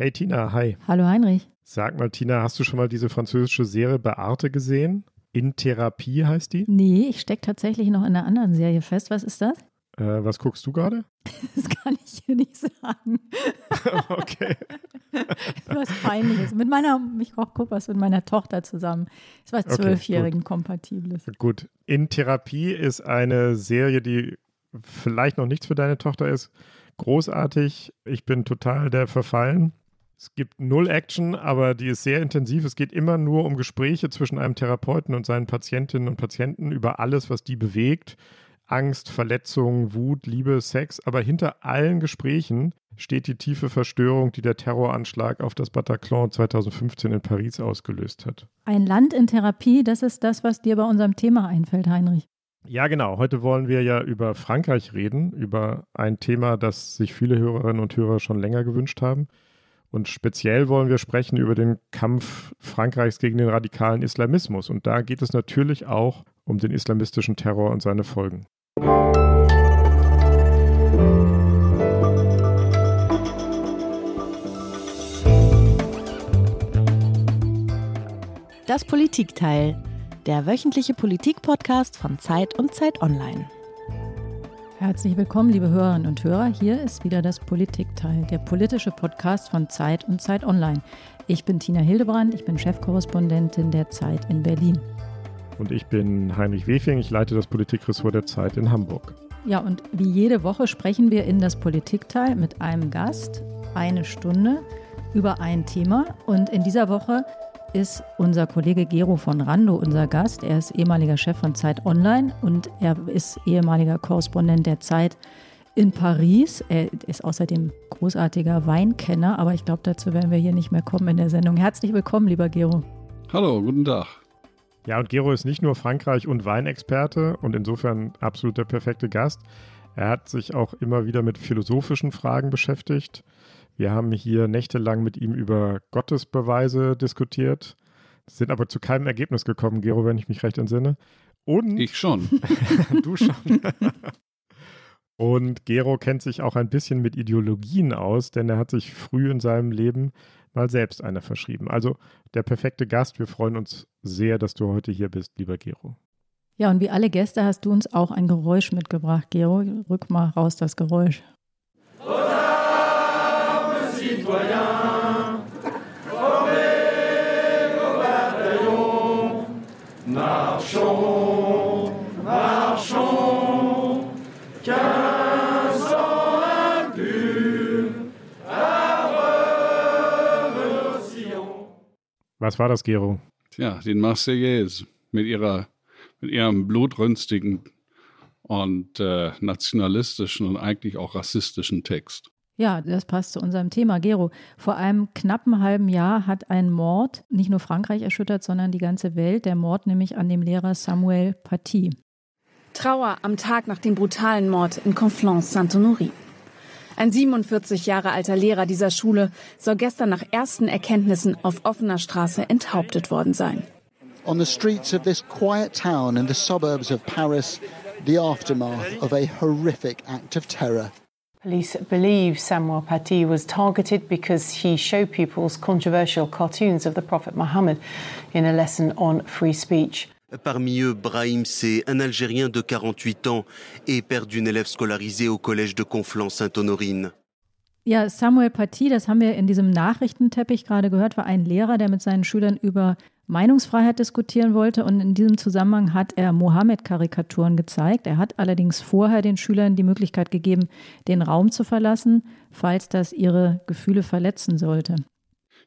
Hey Tina, hi. Hallo Heinrich. Sag mal, Tina, hast du schon mal diese französische Serie Beate gesehen? In Therapie heißt die? Nee, ich stecke tatsächlich noch in einer anderen Serie fest. Was ist das? Äh, was guckst du gerade? Das kann ich hier nicht sagen. okay. was Peinliches. Mit meiner, ich gucke was mit meiner Tochter zusammen. Es war Zwölfjährigen okay, kompatibles. Gut. In Therapie ist eine Serie, die vielleicht noch nichts für deine Tochter ist. Großartig. Ich bin total der Verfallen. Es gibt null Action, aber die ist sehr intensiv. Es geht immer nur um Gespräche zwischen einem Therapeuten und seinen Patientinnen und Patienten über alles, was die bewegt. Angst, Verletzung, Wut, Liebe, Sex. Aber hinter allen Gesprächen steht die tiefe Verstörung, die der Terroranschlag auf das Bataclan 2015 in Paris ausgelöst hat. Ein Land in Therapie, das ist das, was dir bei unserem Thema einfällt, Heinrich. Ja, genau. Heute wollen wir ja über Frankreich reden, über ein Thema, das sich viele Hörerinnen und Hörer schon länger gewünscht haben. Und speziell wollen wir sprechen über den Kampf Frankreichs gegen den radikalen Islamismus. Und da geht es natürlich auch um den islamistischen Terror und seine Folgen. Das Politikteil, der wöchentliche Politik-Podcast von Zeit und Zeit Online. Herzlich willkommen, liebe Hörerinnen und Hörer. Hier ist wieder das Politikteil, der politische Podcast von Zeit und Zeit Online. Ich bin Tina Hildebrand, ich bin Chefkorrespondentin der Zeit in Berlin. Und ich bin Heinrich Wefing, ich leite das Politikressort der Zeit in Hamburg. Ja, und wie jede Woche sprechen wir in das Politikteil mit einem Gast eine Stunde über ein Thema. Und in dieser Woche ist unser Kollege Gero von Rando unser Gast. Er ist ehemaliger Chef von Zeit Online und er ist ehemaliger Korrespondent der Zeit in Paris. Er ist außerdem großartiger Weinkenner, aber ich glaube, dazu werden wir hier nicht mehr kommen in der Sendung. Herzlich willkommen, lieber Gero. Hallo, guten Tag. Ja, und Gero ist nicht nur Frankreich- und Weinexperte und insofern absolut der perfekte Gast. Er hat sich auch immer wieder mit philosophischen Fragen beschäftigt. Wir haben hier nächtelang mit ihm über Gottesbeweise diskutiert, sind aber zu keinem Ergebnis gekommen, Gero, wenn ich mich recht entsinne. Und ich schon. du schon. Und Gero kennt sich auch ein bisschen mit Ideologien aus, denn er hat sich früh in seinem Leben mal selbst eine verschrieben. Also der perfekte Gast. Wir freuen uns sehr, dass du heute hier bist, lieber Gero. Ja, und wie alle Gäste hast du uns auch ein Geräusch mitgebracht, Gero. Rück mal raus das Geräusch. citoyens, marchons, marchons, qu'un sang impur Was war das, Gero? Tja, den Marseillaise mit ihrer, mit ihrem blutrünstigen und äh, nationalistischen und eigentlich auch rassistischen Text. Ja, das passt zu unserem Thema. Gero, vor einem knappen halben Jahr hat ein Mord nicht nur Frankreich erschüttert, sondern die ganze Welt. Der Mord nämlich an dem Lehrer Samuel Paty. Trauer am Tag nach dem brutalen Mord in Conflans-Saint-Honoré. Ein 47 Jahre alter Lehrer dieser Schule soll gestern nach ersten Erkenntnissen auf offener Straße enthauptet worden sein. On the streets of this quiet town in the suburbs of Paris, the aftermath of a horrific act of terror. Police believe Samuel Paty was targeted because he showed pupils controversial cartoons of the Prophet Muhammad in a lesson on free speech. Parmi eux, Brahim C., un Algérien de 48 ans et père d'une élève scolarisée au collège de Conflans-Sainte-Honorine. Ja, Samuel Paty, das haben wir in diesem Nachrichtenteppich gerade gehört, war ein Lehrer, der mit seinen Schülern über Meinungsfreiheit diskutieren wollte und in diesem Zusammenhang hat er Mohammed-Karikaturen gezeigt. Er hat allerdings vorher den Schülern die Möglichkeit gegeben, den Raum zu verlassen, falls das ihre Gefühle verletzen sollte.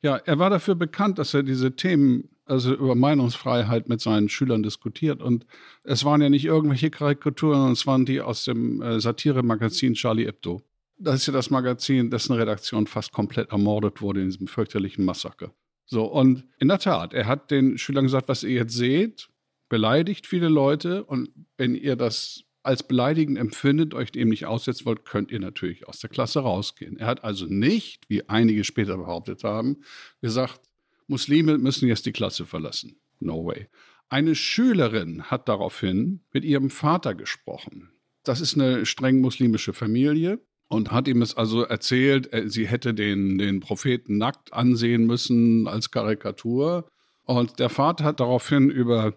Ja, er war dafür bekannt, dass er diese Themen, also über Meinungsfreiheit mit seinen Schülern diskutiert. Und es waren ja nicht irgendwelche Karikaturen, es waren die aus dem äh, Satire-Magazin Charlie Hebdo. Das ist ja das Magazin, dessen Redaktion fast komplett ermordet wurde in diesem fürchterlichen Massaker. So, und in der Tat, er hat den Schülern gesagt, was ihr jetzt seht, beleidigt viele Leute und wenn ihr das als beleidigend empfindet, euch dem nicht aussetzen wollt, könnt ihr natürlich aus der Klasse rausgehen. Er hat also nicht, wie einige später behauptet haben, gesagt, Muslime müssen jetzt die Klasse verlassen. No way. Eine Schülerin hat daraufhin mit ihrem Vater gesprochen. Das ist eine streng muslimische Familie und hat ihm es also erzählt, sie hätte den, den Propheten nackt ansehen müssen als Karikatur. Und der Vater hat daraufhin über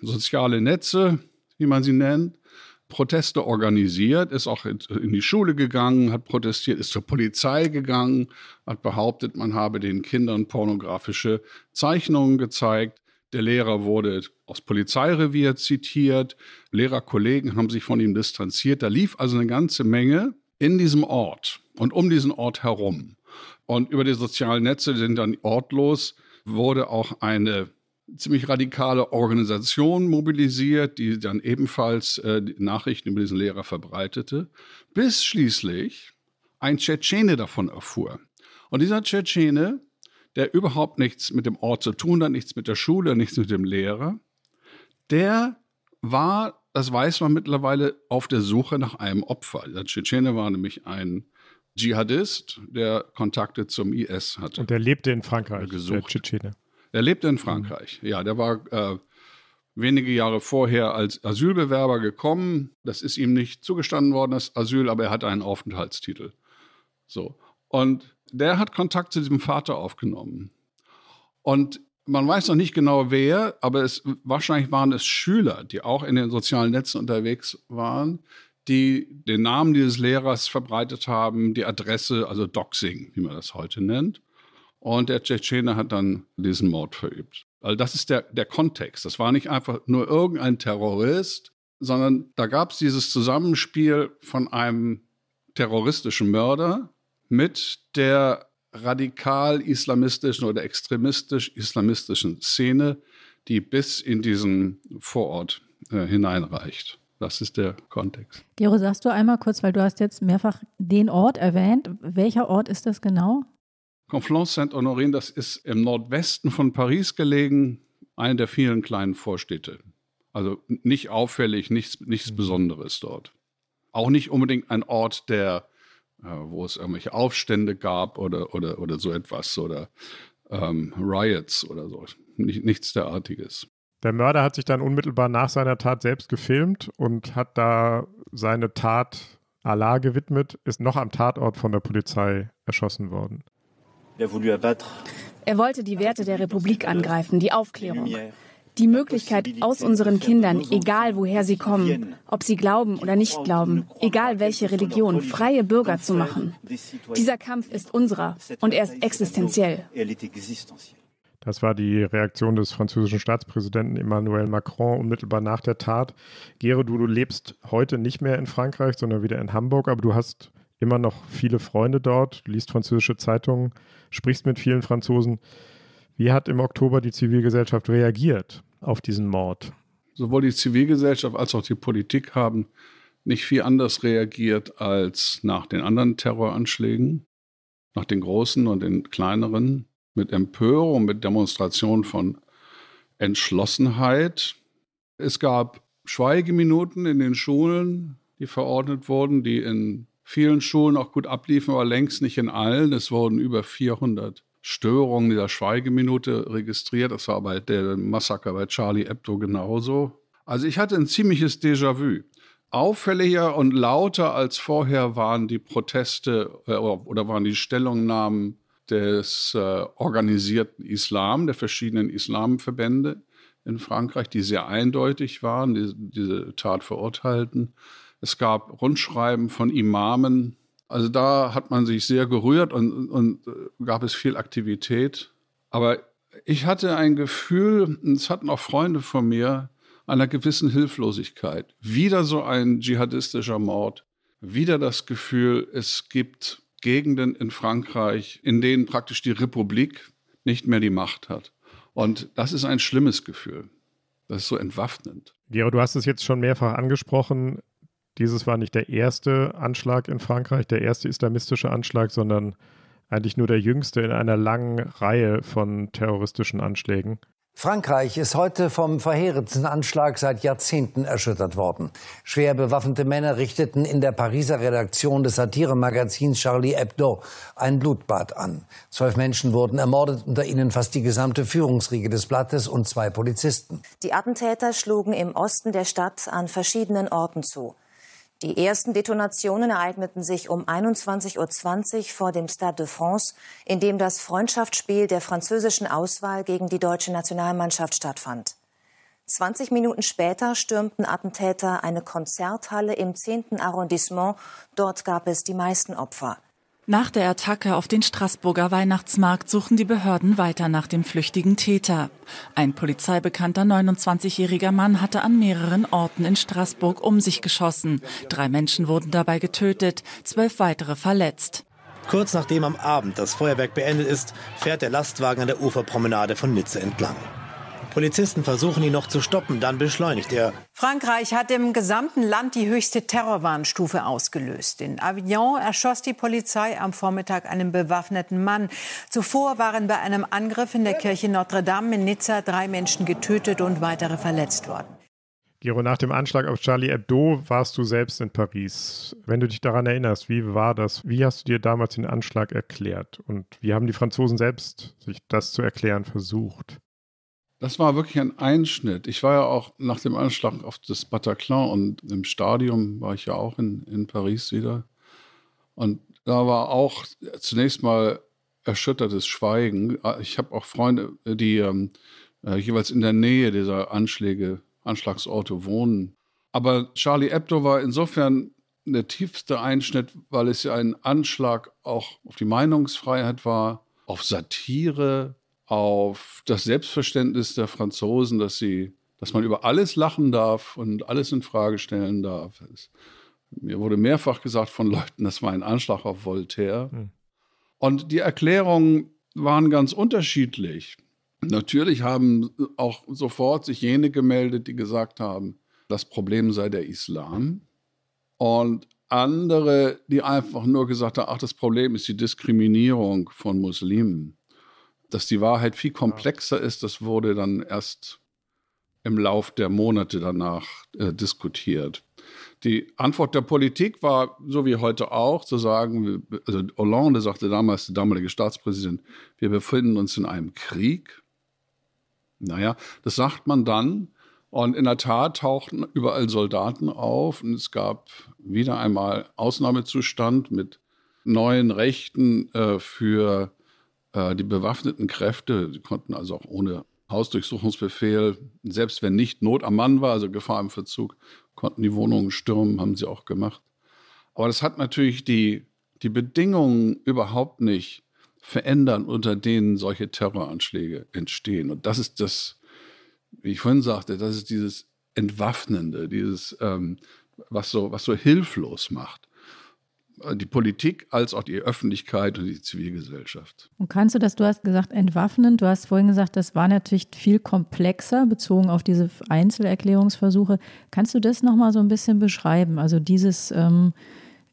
soziale Netze, wie man sie nennt, Proteste organisiert, ist auch in die Schule gegangen, hat protestiert, ist zur Polizei gegangen, hat behauptet, man habe den Kindern pornografische Zeichnungen gezeigt. Der Lehrer wurde aus Polizeirevier zitiert, Lehrerkollegen haben sich von ihm distanziert. Da lief also eine ganze Menge in diesem Ort und um diesen Ort herum. Und über die sozialen Netze sind dann ortlos, wurde auch eine ziemlich radikale Organisation mobilisiert, die dann ebenfalls äh, Nachrichten über diesen Lehrer verbreitete, bis schließlich ein Tschetschene davon erfuhr. Und dieser Tschetschene, der überhaupt nichts mit dem Ort zu tun hat, nichts mit der Schule, nichts mit dem Lehrer, der war, das weiß man mittlerweile, auf der Suche nach einem Opfer. Der Tschetschene war nämlich ein Dschihadist, der Kontakte zum IS hatte. Und der lebte in Frankreich, gesucht. der Tschetschene. Er lebte in Frankreich. Ja, der war äh, wenige Jahre vorher als Asylbewerber gekommen. Das ist ihm nicht zugestanden worden, das Asyl, aber er hat einen Aufenthaltstitel. So. Und der hat Kontakt zu diesem Vater aufgenommen. Und man weiß noch nicht genau wer, aber es, wahrscheinlich waren es Schüler, die auch in den sozialen Netzen unterwegs waren, die den Namen dieses Lehrers verbreitet haben, die Adresse, also Doxing, wie man das heute nennt. Und der Tschetschene hat dann diesen Mord verübt. Also das ist der, der Kontext. Das war nicht einfach nur irgendein Terrorist, sondern da gab es dieses Zusammenspiel von einem terroristischen Mörder mit der radikal-islamistischen oder extremistisch-islamistischen Szene, die bis in diesen Vorort äh, hineinreicht. Das ist der Kontext. Gero, sagst du einmal kurz, weil du hast jetzt mehrfach den Ort erwähnt. Welcher Ort ist das genau? Conflans-Saint-Honorin, das ist im Nordwesten von Paris gelegen, eine der vielen kleinen Vorstädte. Also nicht auffällig, nichts, nichts mhm. Besonderes dort. Auch nicht unbedingt ein Ort, der, wo es irgendwelche Aufstände gab oder, oder, oder so etwas oder ähm, Riots oder so. Nicht, nichts derartiges. Der Mörder hat sich dann unmittelbar nach seiner Tat selbst gefilmt und hat da seine Tat Allah gewidmet, ist noch am Tatort von der Polizei erschossen worden. Er wollte die Werte der Republik angreifen, die Aufklärung. Die Möglichkeit, aus unseren Kindern, egal woher sie kommen, ob sie glauben oder nicht glauben, egal welche Religion, freie Bürger zu machen. Dieser Kampf ist unserer und er ist existenziell. Das war die Reaktion des französischen Staatspräsidenten Emmanuel Macron unmittelbar nach der Tat. Gere, du, du lebst heute nicht mehr in Frankreich, sondern wieder in Hamburg, aber du hast immer noch viele Freunde dort, liest französische Zeitungen, sprichst mit vielen Franzosen. Wie hat im Oktober die Zivilgesellschaft reagiert auf diesen Mord? Sowohl die Zivilgesellschaft als auch die Politik haben nicht viel anders reagiert als nach den anderen Terroranschlägen, nach den großen und den kleineren, mit Empörung, mit Demonstration von Entschlossenheit. Es gab Schweigeminuten in den Schulen, die verordnet wurden, die in vielen Schulen auch gut abliefen, aber längst nicht in allen. Es wurden über 400 Störungen dieser Schweigeminute registriert. Das war bei der Massaker bei Charlie Hebdo genauso. Also ich hatte ein ziemliches Déjà-vu. Auffälliger und lauter als vorher waren die Proteste äh, oder waren die Stellungnahmen des äh, organisierten Islam, der verschiedenen Islamverbände in Frankreich, die sehr eindeutig waren, die, diese Tat verurteilten. Es gab Rundschreiben von Imamen. Also da hat man sich sehr gerührt und, und gab es viel Aktivität. Aber ich hatte ein Gefühl, es hatten auch Freunde von mir, einer gewissen Hilflosigkeit. Wieder so ein dschihadistischer Mord. Wieder das Gefühl, es gibt Gegenden in Frankreich, in denen praktisch die Republik nicht mehr die Macht hat. Und das ist ein schlimmes Gefühl. Das ist so entwaffnend. Gero, du hast es jetzt schon mehrfach angesprochen. Dieses war nicht der erste Anschlag in Frankreich, der erste islamistische Anschlag, sondern eigentlich nur der jüngste in einer langen Reihe von terroristischen Anschlägen. Frankreich ist heute vom verheerendsten Anschlag seit Jahrzehnten erschüttert worden. Schwer bewaffnete Männer richteten in der Pariser Redaktion des Satiremagazins Charlie Hebdo ein Blutbad an. Zwölf Menschen wurden ermordet, unter ihnen fast die gesamte Führungsriege des Blattes und zwei Polizisten. Die Attentäter schlugen im Osten der Stadt an verschiedenen Orten zu. Die ersten Detonationen ereigneten sich um 21.20 Uhr vor dem Stade de France, in dem das Freundschaftsspiel der französischen Auswahl gegen die deutsche Nationalmannschaft stattfand. 20 Minuten später stürmten Attentäter eine Konzerthalle im 10. Arrondissement. Dort gab es die meisten Opfer. Nach der Attacke auf den Straßburger Weihnachtsmarkt suchen die Behörden weiter nach dem flüchtigen Täter. Ein polizeibekannter 29-jähriger Mann hatte an mehreren Orten in Straßburg um sich geschossen. Drei Menschen wurden dabei getötet, zwölf weitere verletzt. Kurz nachdem am Abend das Feuerwerk beendet ist, fährt der Lastwagen an der Uferpromenade von Nizza entlang. Polizisten versuchen ihn noch zu stoppen, dann beschleunigt er. Frankreich hat im gesamten Land die höchste Terrorwarnstufe ausgelöst. In Avignon erschoss die Polizei am Vormittag einen bewaffneten Mann. Zuvor waren bei einem Angriff in der Kirche Notre Dame in Nizza drei Menschen getötet und weitere verletzt worden. Gero, nach dem Anschlag auf Charlie Hebdo warst du selbst in Paris. Wenn du dich daran erinnerst, wie war das? Wie hast du dir damals den Anschlag erklärt? Und wie haben die Franzosen selbst sich das zu erklären versucht? Das war wirklich ein Einschnitt. Ich war ja auch nach dem Anschlag auf das Bataclan und im Stadion war ich ja auch in, in Paris wieder. Und da war auch zunächst mal erschüttertes Schweigen. Ich habe auch Freunde, die ähm, äh, jeweils in der Nähe dieser Anschläge, Anschlagsorte wohnen. Aber Charlie Hebdo war insofern der tiefste Einschnitt, weil es ja ein Anschlag auch auf die Meinungsfreiheit war, auf Satire, auf das Selbstverständnis der Franzosen, dass sie, dass man über alles lachen darf und alles in Frage stellen darf. Es, mir wurde mehrfach gesagt von Leuten, das war ein Anschlag auf Voltaire. Hm. Und die Erklärungen waren ganz unterschiedlich. Natürlich haben auch sofort sich jene gemeldet, die gesagt haben, das Problem sei der Islam. Und andere, die einfach nur gesagt haben, ach, das Problem ist die Diskriminierung von Muslimen dass die Wahrheit viel komplexer ist, das wurde dann erst im Lauf der Monate danach äh, diskutiert. Die Antwort der Politik war, so wie heute auch, zu sagen, also Hollande sagte damals, der damalige Staatspräsident, wir befinden uns in einem Krieg. Naja, das sagt man dann. Und in der Tat tauchten überall Soldaten auf und es gab wieder einmal Ausnahmezustand mit neuen Rechten äh, für äh, die bewaffneten Kräfte, die konnten also auch ohne Hausdurchsuchungsbefehl, selbst wenn nicht Not am Mann war, also Gefahr im Verzug, konnten die Wohnungen stürmen, haben sie auch gemacht. Aber das hat natürlich die, die Bedingungen überhaupt nicht verändern, unter denen solche Terroranschläge entstehen. Und das ist das, wie ich vorhin sagte, das ist dieses Entwaffnende, dieses, ähm, was, so, was so hilflos macht die Politik als auch die Öffentlichkeit und die Zivilgesellschaft. Und kannst du das, du hast gesagt, entwaffnen, du hast vorhin gesagt, das war natürlich viel komplexer bezogen auf diese Einzelerklärungsversuche. Kannst du das nochmal so ein bisschen beschreiben? Also dieses, ähm,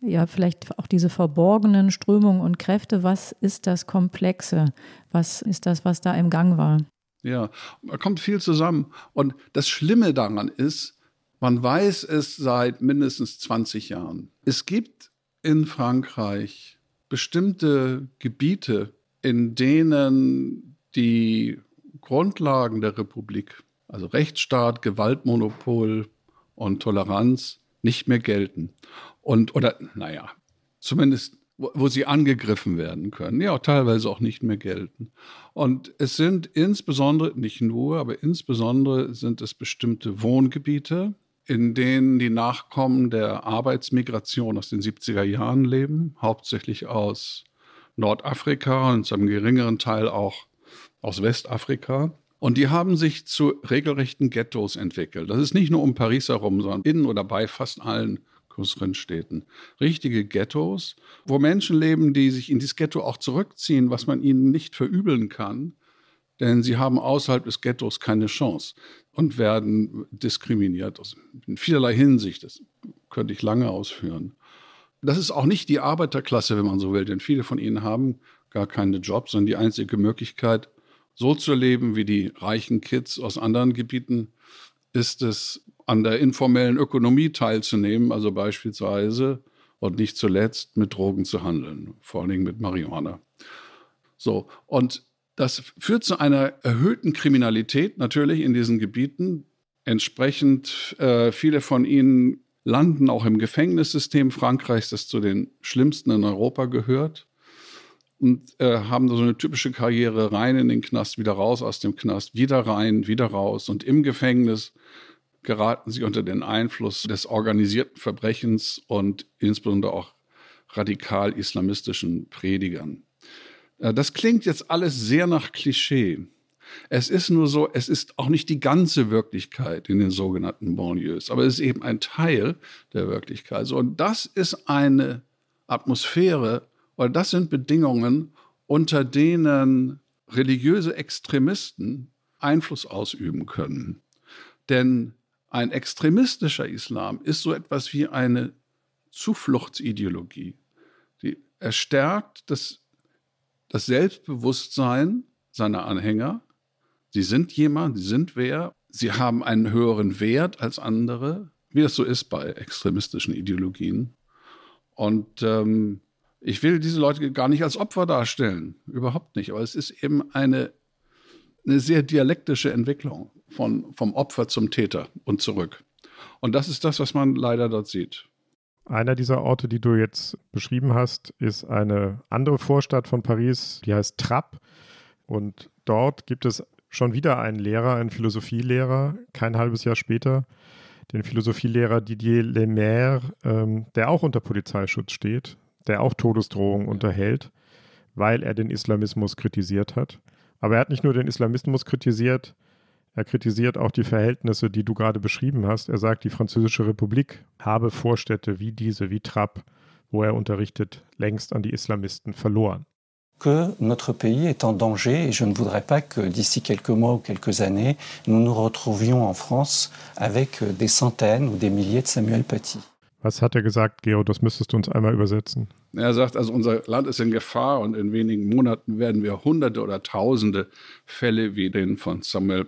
ja, vielleicht auch diese verborgenen Strömungen und Kräfte, was ist das Komplexe? Was ist das, was da im Gang war? Ja, da kommt viel zusammen. Und das Schlimme daran ist, man weiß es seit mindestens 20 Jahren. Es gibt in Frankreich bestimmte Gebiete, in denen die Grundlagen der Republik, also Rechtsstaat, Gewaltmonopol und Toleranz, nicht mehr gelten. Und, oder, naja, zumindest, wo, wo sie angegriffen werden können, ja, teilweise auch nicht mehr gelten. Und es sind insbesondere, nicht nur, aber insbesondere sind es bestimmte Wohngebiete, in denen die Nachkommen der Arbeitsmigration aus den 70er Jahren leben, hauptsächlich aus Nordafrika und zu einem geringeren Teil auch aus Westafrika. Und die haben sich zu regelrechten Ghettos entwickelt. Das ist nicht nur um Paris herum, sondern in oder bei fast allen größeren Städten. Richtige Ghettos, wo Menschen leben, die sich in dieses Ghetto auch zurückziehen, was man ihnen nicht verübeln kann, denn sie haben außerhalb des Ghettos keine Chance und werden diskriminiert in vielerlei Hinsicht. Das könnte ich lange ausführen. Das ist auch nicht die Arbeiterklasse, wenn man so will, denn viele von ihnen haben gar keine Jobs, sondern die einzige Möglichkeit, so zu leben wie die reichen Kids aus anderen Gebieten, ist es, an der informellen Ökonomie teilzunehmen, also beispielsweise und nicht zuletzt mit Drogen zu handeln, vor allen Dingen mit Marihuana. So, und das führt zu einer erhöhten Kriminalität natürlich in diesen Gebieten. Entsprechend äh, viele von ihnen landen auch im Gefängnissystem Frankreichs, das zu den schlimmsten in Europa gehört. Und äh, haben so eine typische Karriere rein in den Knast, wieder raus aus dem Knast, wieder rein, wieder raus. Und im Gefängnis geraten sie unter den Einfluss des organisierten Verbrechens und insbesondere auch radikal islamistischen Predigern. Äh, das klingt jetzt alles sehr nach Klischee. Es ist nur so, es ist auch nicht die ganze Wirklichkeit in den sogenannten Banlieues, aber es ist eben ein Teil der Wirklichkeit. Und das ist eine Atmosphäre, oder das sind Bedingungen, unter denen religiöse Extremisten Einfluss ausüben können. Denn ein extremistischer Islam ist so etwas wie eine Zufluchtsideologie. Die erstärkt das, das Selbstbewusstsein seiner Anhänger. Sie sind jemand, sie sind wer, sie haben einen höheren Wert als andere, wie es so ist bei extremistischen Ideologien. Und ähm, ich will diese Leute gar nicht als Opfer darstellen, überhaupt nicht. Aber es ist eben eine, eine sehr dialektische Entwicklung von, vom Opfer zum Täter und zurück. Und das ist das, was man leider dort sieht. Einer dieser Orte, die du jetzt beschrieben hast, ist eine andere Vorstadt von Paris, die heißt Trappes. Und dort gibt es schon wieder einen Lehrer, einen Philosophielehrer, kein halbes Jahr später, den Philosophielehrer Didier Lemaire, ähm, der auch unter Polizeischutz steht, der auch Todesdrohungen unterhält, weil er den Islamismus kritisiert hat. Aber er hat nicht nur den Islamismus kritisiert, er kritisiert auch die Verhältnisse, die du gerade beschrieben hast. Er sagt, die Französische Republik habe Vorstädte wie diese, wie Trapp, wo er unterrichtet, längst an die Islamisten verloren. que notre pays est en danger et je ne voudrais pas que d'ici quelques mois ou quelques années, nous nous retrouvions en France avec des centaines ou des milliers de Samuel Paty. Was hat er gesagt, Gero? Das müsstest du uns einmal übersetzen. Er sagt, also unser Land ist in Gefahr und in wenigen Monaten werden wir Hunderte oder Tausende Fälle wie den von Samuel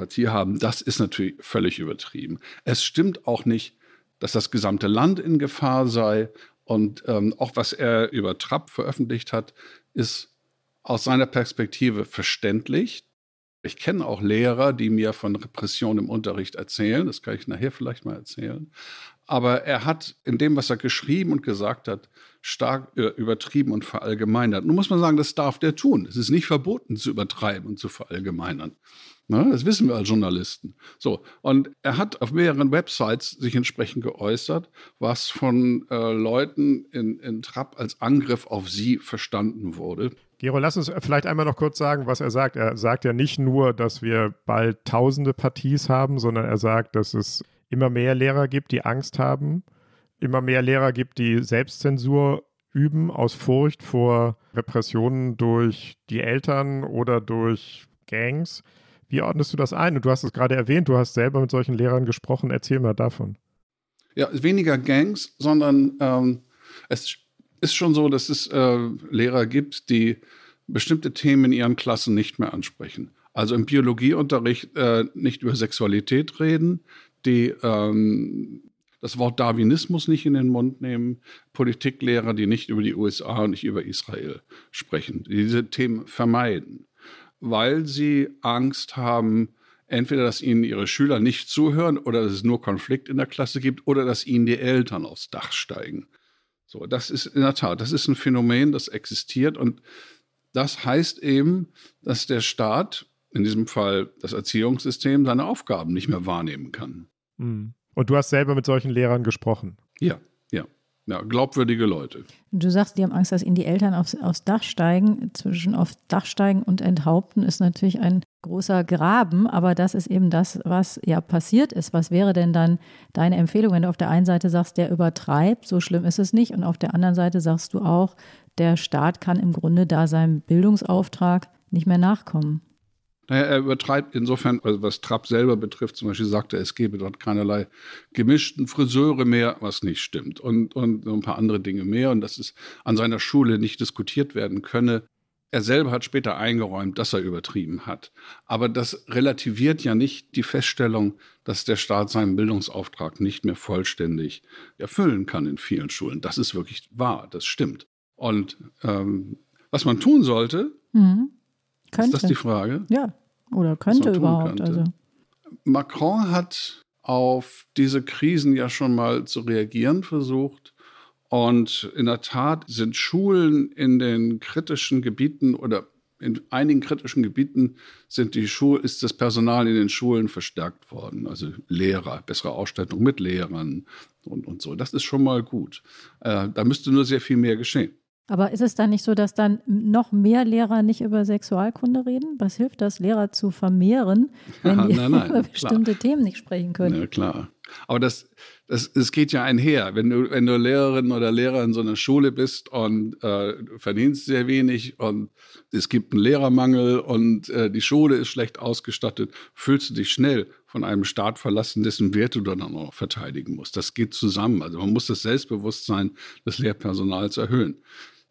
Paty haben. Das ist natürlich völlig übertrieben. Es stimmt auch nicht, dass das gesamte Land in Gefahr sei. Und ähm, auch was er über Trapp veröffentlicht hat, ist aus seiner Perspektive verständlich. Ich kenne auch Lehrer, die mir von Repression im Unterricht erzählen. Das kann ich nachher vielleicht mal erzählen. Aber er hat in dem, was er geschrieben und gesagt hat, stark äh, übertrieben und verallgemeinert. Nun muss man sagen, das darf der tun. Es ist nicht verboten zu übertreiben und zu verallgemeinern. Ne? Das wissen wir als Journalisten. So, und er hat auf mehreren Websites sich entsprechend geäußert, was von äh, Leuten in, in Trapp als Angriff auf sie verstanden wurde. Gero, lass uns vielleicht einmal noch kurz sagen, was er sagt. Er sagt ja nicht nur, dass wir bald tausende Partys haben, sondern er sagt, dass es immer mehr Lehrer gibt, die Angst haben, immer mehr Lehrer gibt, die Selbstzensur üben aus Furcht vor Repressionen durch die Eltern oder durch Gangs. Wie ordnest du das ein? Und du hast es gerade erwähnt, du hast selber mit solchen Lehrern gesprochen. Erzähl mal davon. Ja, weniger Gangs, sondern ähm, es ist schon so, dass es äh, Lehrer gibt, die bestimmte Themen in ihren Klassen nicht mehr ansprechen. Also im Biologieunterricht äh, nicht über Sexualität reden, die ähm, das Wort Darwinismus nicht in den Mund nehmen, Politiklehrer, die nicht über die USA und nicht über Israel sprechen, die diese Themen vermeiden, weil sie Angst haben, entweder, dass ihnen ihre Schüler nicht zuhören oder dass es nur Konflikt in der Klasse gibt oder dass ihnen die Eltern aufs Dach steigen. So, das ist in der Tat, das ist ein Phänomen, das existiert und das heißt eben, dass der Staat in diesem Fall das Erziehungssystem seine Aufgaben nicht mehr wahrnehmen kann. Mhm. Und du hast selber mit solchen Lehrern gesprochen? Ja, ja. Glaubwürdige Leute. Du sagst, die haben Angst, dass ihnen die Eltern aufs, aufs Dach steigen. Zwischen aufs Dach steigen und enthaupten ist natürlich ein großer Graben, aber das ist eben das, was ja passiert ist. Was wäre denn dann deine Empfehlung, wenn du auf der einen Seite sagst, der übertreibt, so schlimm ist es nicht, und auf der anderen Seite sagst du auch, der Staat kann im Grunde da seinem Bildungsauftrag nicht mehr nachkommen? Naja, er übertreibt insofern, also was Trapp selber betrifft, zum Beispiel sagte er, es gebe dort keinerlei gemischten Friseure mehr, was nicht stimmt. Und, und ein paar andere Dinge mehr. Und dass es an seiner Schule nicht diskutiert werden könne. Er selber hat später eingeräumt, dass er übertrieben hat. Aber das relativiert ja nicht die Feststellung, dass der Staat seinen Bildungsauftrag nicht mehr vollständig erfüllen kann in vielen Schulen. Das ist wirklich wahr, das stimmt. Und ähm, was man tun sollte, mhm. Ist das die Frage? Ja, oder könnte überhaupt. Also. Macron hat auf diese Krisen ja schon mal zu reagieren versucht. Und in der Tat sind Schulen in den kritischen Gebieten oder in einigen kritischen Gebieten sind die Schul ist das Personal in den Schulen verstärkt worden. Also Lehrer, bessere Ausstattung mit Lehrern und, und so. Das ist schon mal gut. Äh, da müsste nur sehr viel mehr geschehen. Aber ist es dann nicht so, dass dann noch mehr Lehrer nicht über Sexualkunde reden? Was hilft das, Lehrer zu vermehren, wenn die nein, nein, über bestimmte klar. Themen nicht sprechen können? Ja, klar. Aber das, das, das geht ja einher. Wenn du, wenn du Lehrerin oder Lehrer in so einer Schule bist und äh, verdienst sehr wenig und es gibt einen Lehrermangel und äh, die Schule ist schlecht ausgestattet, fühlst du dich schnell von einem Staat verlassen, dessen Werte du dann auch noch verteidigen musst. Das geht zusammen. Also man muss das Selbstbewusstsein des Lehrpersonals erhöhen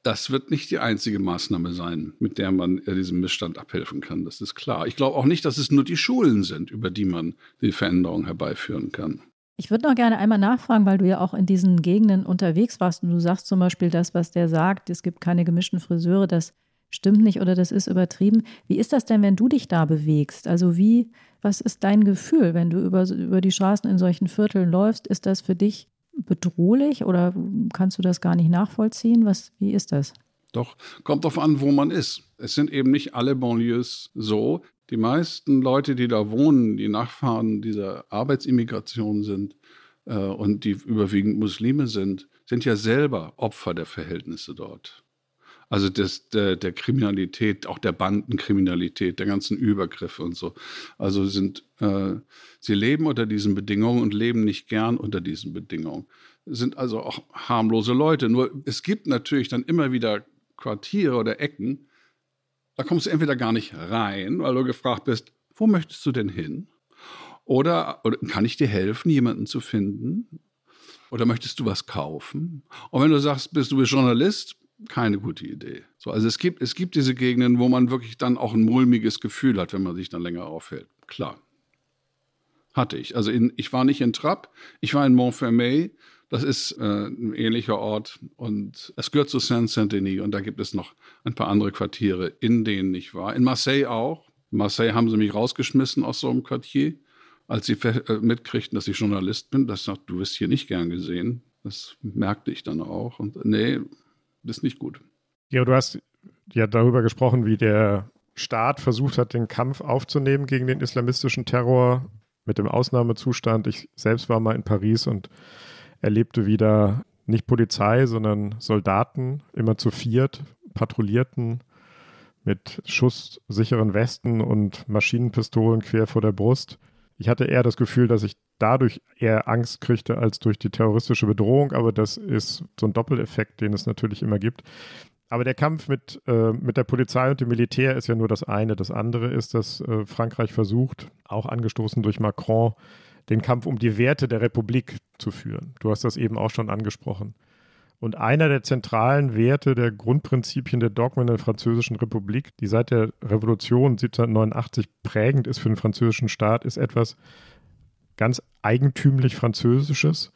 das wird nicht die einzige Maßnahme sein, mit der man diesem Missstand abhelfen kann. Das ist klar. Ich glaube auch nicht, dass es nur die Schulen sind, über die man die Veränderung herbeiführen kann. Ich würde noch gerne einmal nachfragen, weil du ja auch in diesen Gegenden unterwegs warst und du sagst zum Beispiel das, was der sagt, es gibt keine gemischten Friseure, das stimmt nicht oder das ist übertrieben. Wie ist das denn, wenn du dich da bewegst? Also wie, was ist dein Gefühl, wenn du über, über die Straßen in solchen Vierteln läufst? Ist das für dich bedrohlich oder kannst du das gar nicht nachvollziehen? Was, wie ist das? Doch, kommt darauf an, wo man ist. Es sind eben nicht alle Banlieues so. Die meisten Leute, die da wohnen, die Nachfahren dieser Arbeitsimmigration sind äh, und die überwiegend Muslime sind, sind ja selber Opfer der Verhältnisse dort. Also des, der, der Kriminalität, auch der Bandenkriminalität, der ganzen Übergriffe und so. Also sind, äh, sie leben unter diesen Bedingungen und leben nicht gern unter diesen Bedingungen. Sind also auch harmlose Leute. Nur es gibt natürlich dann immer wieder Quartiere oder Ecken, da kommst du entweder gar nicht rein, weil du gefragt bist, wo möchtest du denn hin? Oder, oder kann ich dir helfen, jemanden zu finden? Oder möchtest du was kaufen? Und wenn du sagst, bist du Journalist, keine gute Idee. So, also es gibt, es gibt diese Gegenden, wo man wirklich dann auch ein mulmiges Gefühl hat, wenn man sich dann länger aufhält. Klar. Hatte ich. Also in, ich war nicht in Trapp, ich war in Montfermeil. Das ist äh, ein ähnlicher Ort und es gehört zu Saint-Saint-Denis und da gibt es noch ein paar andere Quartiere, in denen ich war. In Marseille auch. In Marseille haben sie mich rausgeschmissen aus so einem Quartier, als sie äh, mitkriegten, dass ich Journalist bin. Das sagt, du wirst hier nicht gern gesehen. Das merkte ich dann auch. Und nee, das ist nicht gut. Ja, du hast ja darüber gesprochen, wie der Staat versucht hat, den Kampf aufzunehmen gegen den islamistischen Terror mit dem Ausnahmezustand. Ich selbst war mal in Paris und erlebte wieder nicht Polizei, sondern Soldaten, immer zu viert, patrouillierten mit schusssicheren Westen und Maschinenpistolen quer vor der Brust. Ich hatte eher das Gefühl, dass ich dadurch eher Angst kriegte als durch die terroristische Bedrohung, aber das ist so ein Doppeleffekt, den es natürlich immer gibt. Aber der Kampf mit, äh, mit der Polizei und dem Militär ist ja nur das eine. Das andere ist, dass äh, Frankreich versucht, auch angestoßen durch Macron, den Kampf um die Werte der Republik zu führen. Du hast das eben auch schon angesprochen. Und einer der zentralen Werte der Grundprinzipien der Dogmen der Französischen Republik, die seit der Revolution 1789 prägend ist für den französischen Staat, ist etwas, ganz eigentümlich Französisches,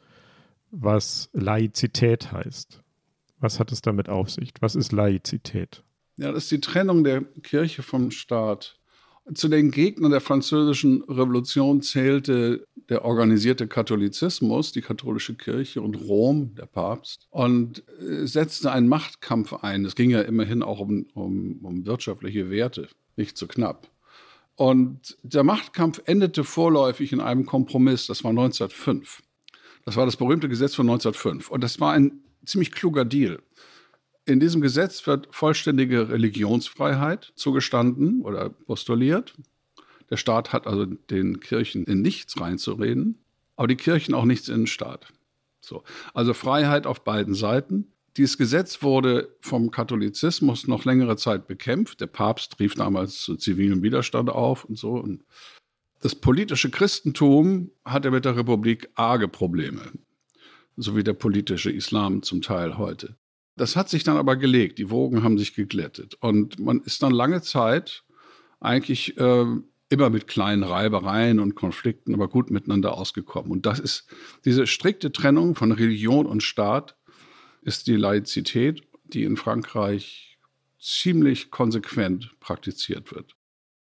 was Laizität heißt. Was hat es damit auf sich? Was ist Laizität? Ja, das ist die Trennung der Kirche vom Staat. Zu den Gegnern der französischen Revolution zählte der organisierte Katholizismus, die katholische Kirche und Rom, der Papst, und äh, setzte einen Machtkampf ein. Es ging ja immerhin auch um, um, um wirtschaftliche Werte, nicht zu knapp. Und der Machtkampf endete vorläufig in einem Kompromiss, das war 1905. Das war das berühmte Gesetz von 1905. Und das war ein ziemlich kluger Deal. In diesem Gesetz wird vollständige Religionsfreiheit zugestanden oder postuliert. Der Staat hat also den Kirchen in nichts reinzureden, aber die Kirchen auch nichts in den Staat. So. Also Freiheit auf beiden Seiten. Dieses Gesetz wurde vom Katholizismus noch längere Zeit bekämpft. Der Papst rief damals zu zivilem Widerstand auf und so. Und das politische Christentum hatte mit der Republik arge Probleme, so wie der politische Islam zum Teil heute. Das hat sich dann aber gelegt, die Wogen haben sich geglättet und man ist dann lange Zeit eigentlich äh, immer mit kleinen Reibereien und Konflikten, aber gut miteinander ausgekommen. Und das ist diese strikte Trennung von Religion und Staat ist die Laizität, die in Frankreich ziemlich konsequent praktiziert wird.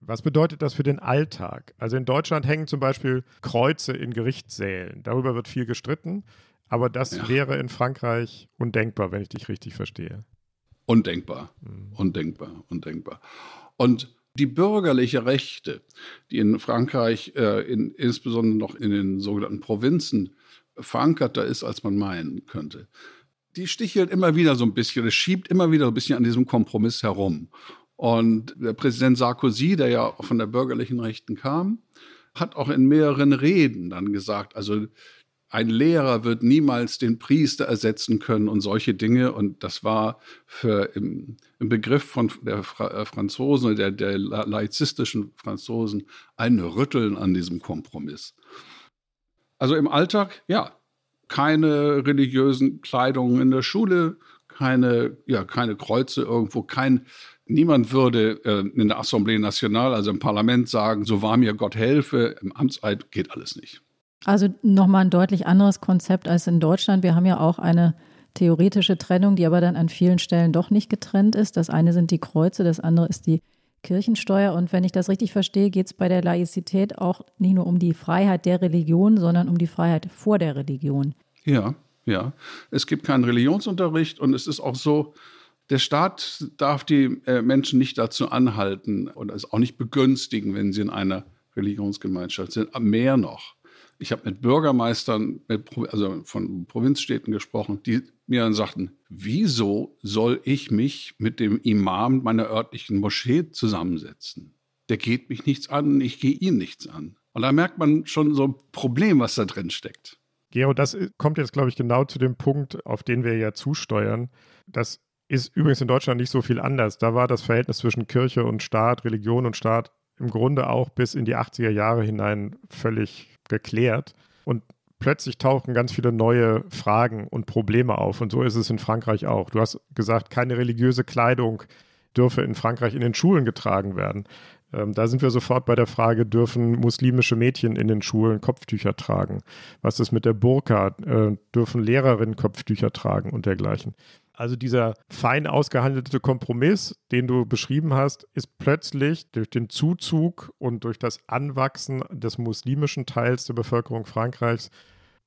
Was bedeutet das für den Alltag? Also in Deutschland hängen zum Beispiel Kreuze in Gerichtssälen. Darüber wird viel gestritten. Aber das ja. wäre in Frankreich undenkbar, wenn ich dich richtig verstehe. Undenkbar, mhm. undenkbar, undenkbar. Und die bürgerliche Rechte, die in Frankreich äh, in, insbesondere noch in den sogenannten Provinzen verankerter ist, als man meinen könnte, die stichelt immer wieder so ein bisschen, es schiebt immer wieder ein bisschen an diesem Kompromiss herum. Und der Präsident Sarkozy, der ja von der bürgerlichen Rechten kam, hat auch in mehreren Reden dann gesagt, also ein Lehrer wird niemals den Priester ersetzen können und solche Dinge. Und das war für im, im Begriff von der Fra äh, Franzosen, der, der laizistischen Franzosen, ein Rütteln an diesem Kompromiss. Also im Alltag, ja, keine religiösen Kleidungen in der Schule, keine, ja, keine Kreuze irgendwo, kein, niemand würde äh, in der Assemblée Nationale, also im Parlament sagen, so war mir Gott helfe, im Amtseid geht alles nicht. Also nochmal ein deutlich anderes Konzept als in Deutschland. Wir haben ja auch eine theoretische Trennung, die aber dann an vielen Stellen doch nicht getrennt ist. Das eine sind die Kreuze, das andere ist die Kirchensteuer. Und wenn ich das richtig verstehe, geht es bei der Laizität auch nicht nur um die Freiheit der Religion, sondern um die Freiheit vor der Religion. Ja, ja. Es gibt keinen Religionsunterricht und es ist auch so, der Staat darf die äh, Menschen nicht dazu anhalten oder es auch nicht begünstigen, wenn sie in einer Religionsgemeinschaft sind. Mehr noch ich habe mit Bürgermeistern, mit, also von Provinzstädten gesprochen, die mir dann sagten, wieso soll ich mich mit dem Imam meiner örtlichen Moschee zusammensetzen? Der geht mich nichts an, ich gehe ihn nichts an. Und da merkt man schon so ein Problem, was da drin steckt. Gero, das kommt jetzt, glaube ich, genau zu dem Punkt, auf den wir ja zusteuern. Das ist übrigens in Deutschland nicht so viel anders. Da war das Verhältnis zwischen Kirche und Staat, Religion und Staat im Grunde auch bis in die 80er Jahre hinein völlig geklärt. Und plötzlich tauchen ganz viele neue Fragen und Probleme auf. Und so ist es in Frankreich auch. Du hast gesagt, keine religiöse Kleidung dürfe in Frankreich in den Schulen getragen werden. Ähm, da sind wir sofort bei der Frage, dürfen muslimische Mädchen in den Schulen Kopftücher tragen? Was ist mit der Burka? Äh, dürfen Lehrerinnen Kopftücher tragen und dergleichen? Also dieser fein ausgehandelte Kompromiss, den du beschrieben hast, ist plötzlich durch den Zuzug und durch das Anwachsen des muslimischen Teils der Bevölkerung Frankreichs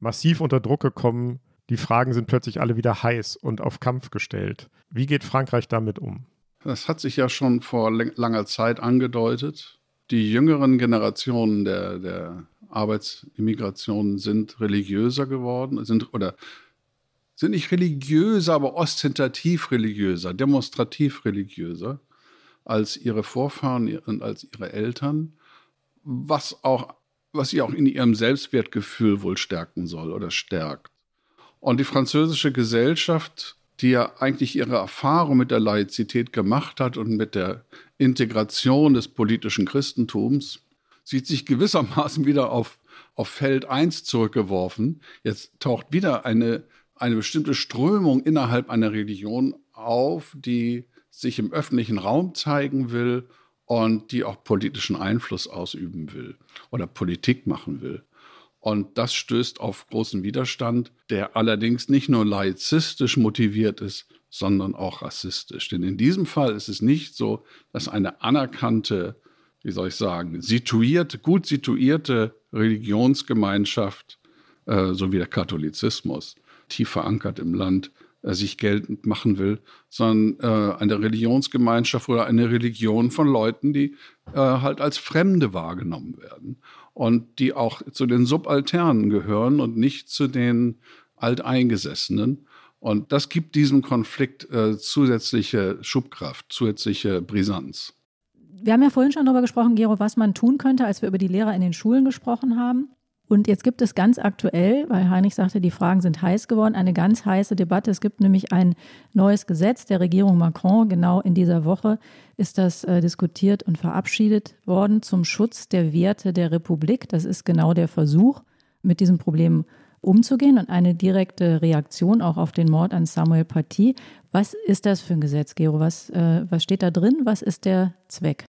massiv unter Druck gekommen. Die Fragen sind plötzlich alle wieder heiß und auf Kampf gestellt. Wie geht Frankreich damit um? Das hat sich ja schon vor langer Zeit angedeutet. Die jüngeren Generationen der, der Arbeitsimmigrationen sind religiöser geworden, sind oder sind nicht religiöser, aber ostentativ religiöser, demonstrativ religiöser als ihre Vorfahren und als ihre Eltern, was auch was sie auch in ihrem Selbstwertgefühl wohl stärken soll oder stärkt. Und die französische Gesellschaft, die ja eigentlich ihre Erfahrung mit der Laizität gemacht hat und mit der Integration des politischen Christentums, sieht sich gewissermaßen wieder auf, auf Feld 1 zurückgeworfen. Jetzt taucht wieder eine eine bestimmte Strömung innerhalb einer Religion auf, die sich im öffentlichen Raum zeigen will und die auch politischen Einfluss ausüben will oder Politik machen will. Und das stößt auf großen Widerstand, der allerdings nicht nur laizistisch motiviert ist, sondern auch rassistisch. Denn in diesem Fall ist es nicht so, dass eine anerkannte, wie soll ich sagen, situierte, gut situierte Religionsgemeinschaft, äh, so wie der Katholizismus, tief verankert im Land äh, sich geltend machen will, sondern äh, eine Religionsgemeinschaft oder eine Religion von Leuten, die äh, halt als Fremde wahrgenommen werden und die auch zu den Subalternen gehören und nicht zu den Alteingesessenen. Und das gibt diesem Konflikt äh, zusätzliche Schubkraft, zusätzliche Brisanz. Wir haben ja vorhin schon darüber gesprochen, Gero, was man tun könnte, als wir über die Lehrer in den Schulen gesprochen haben. Und jetzt gibt es ganz aktuell, weil Heinrich sagte, die Fragen sind heiß geworden, eine ganz heiße Debatte. Es gibt nämlich ein neues Gesetz der Regierung Macron. Genau in dieser Woche ist das äh, diskutiert und verabschiedet worden zum Schutz der Werte der Republik. Das ist genau der Versuch, mit diesem Problem umzugehen und eine direkte Reaktion auch auf den Mord an Samuel Paty. Was ist das für ein Gesetz, Gero? Was, äh, was steht da drin? Was ist der Zweck?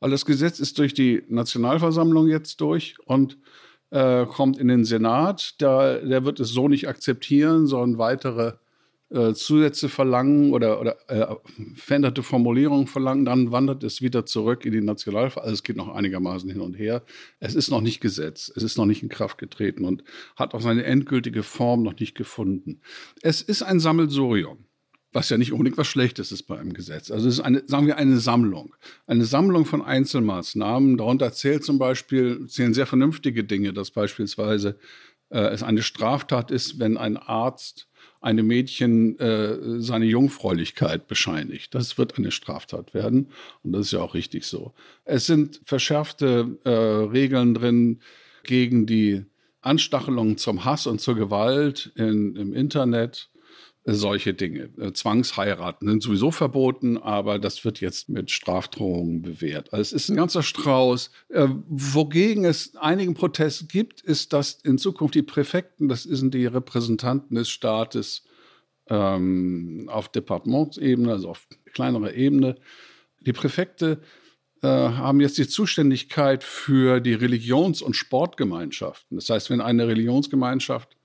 Das Gesetz ist durch die Nationalversammlung jetzt durch und äh, kommt in den Senat. Der, der wird es so nicht akzeptieren, sondern weitere äh, Zusätze verlangen oder, oder äh, veränderte Formulierungen verlangen, dann wandert es wieder zurück in die Nationalverfassung. Also es geht noch einigermaßen hin und her. Es ist noch nicht Gesetz, es ist noch nicht in Kraft getreten und hat auch seine endgültige Form noch nicht gefunden. Es ist ein Sammelsurium was ja nicht unbedingt was Schlechtes ist bei einem Gesetz. Also es ist eine, sagen wir, eine Sammlung. Eine Sammlung von Einzelmaßnahmen. Darunter zählt zum Beispiel, zählen sehr vernünftige Dinge, dass beispielsweise äh, es eine Straftat ist, wenn ein Arzt einem Mädchen äh, seine Jungfräulichkeit bescheinigt. Das wird eine Straftat werden und das ist ja auch richtig so. Es sind verschärfte äh, Regeln drin gegen die Anstachelung zum Hass und zur Gewalt in, im Internet solche Dinge. Äh, Zwangsheiraten sind sowieso verboten, aber das wird jetzt mit Strafdrohungen bewährt. Also es ist ein ganzer Strauß. Äh, wogegen es einigen Protest gibt, ist, dass in Zukunft die Präfekten, das sind die Repräsentanten des Staates ähm, auf Departementsebene, also auf kleinerer Ebene, die Präfekte äh, haben jetzt die Zuständigkeit für die Religions- und Sportgemeinschaften. Das heißt, wenn eine Religionsgemeinschaft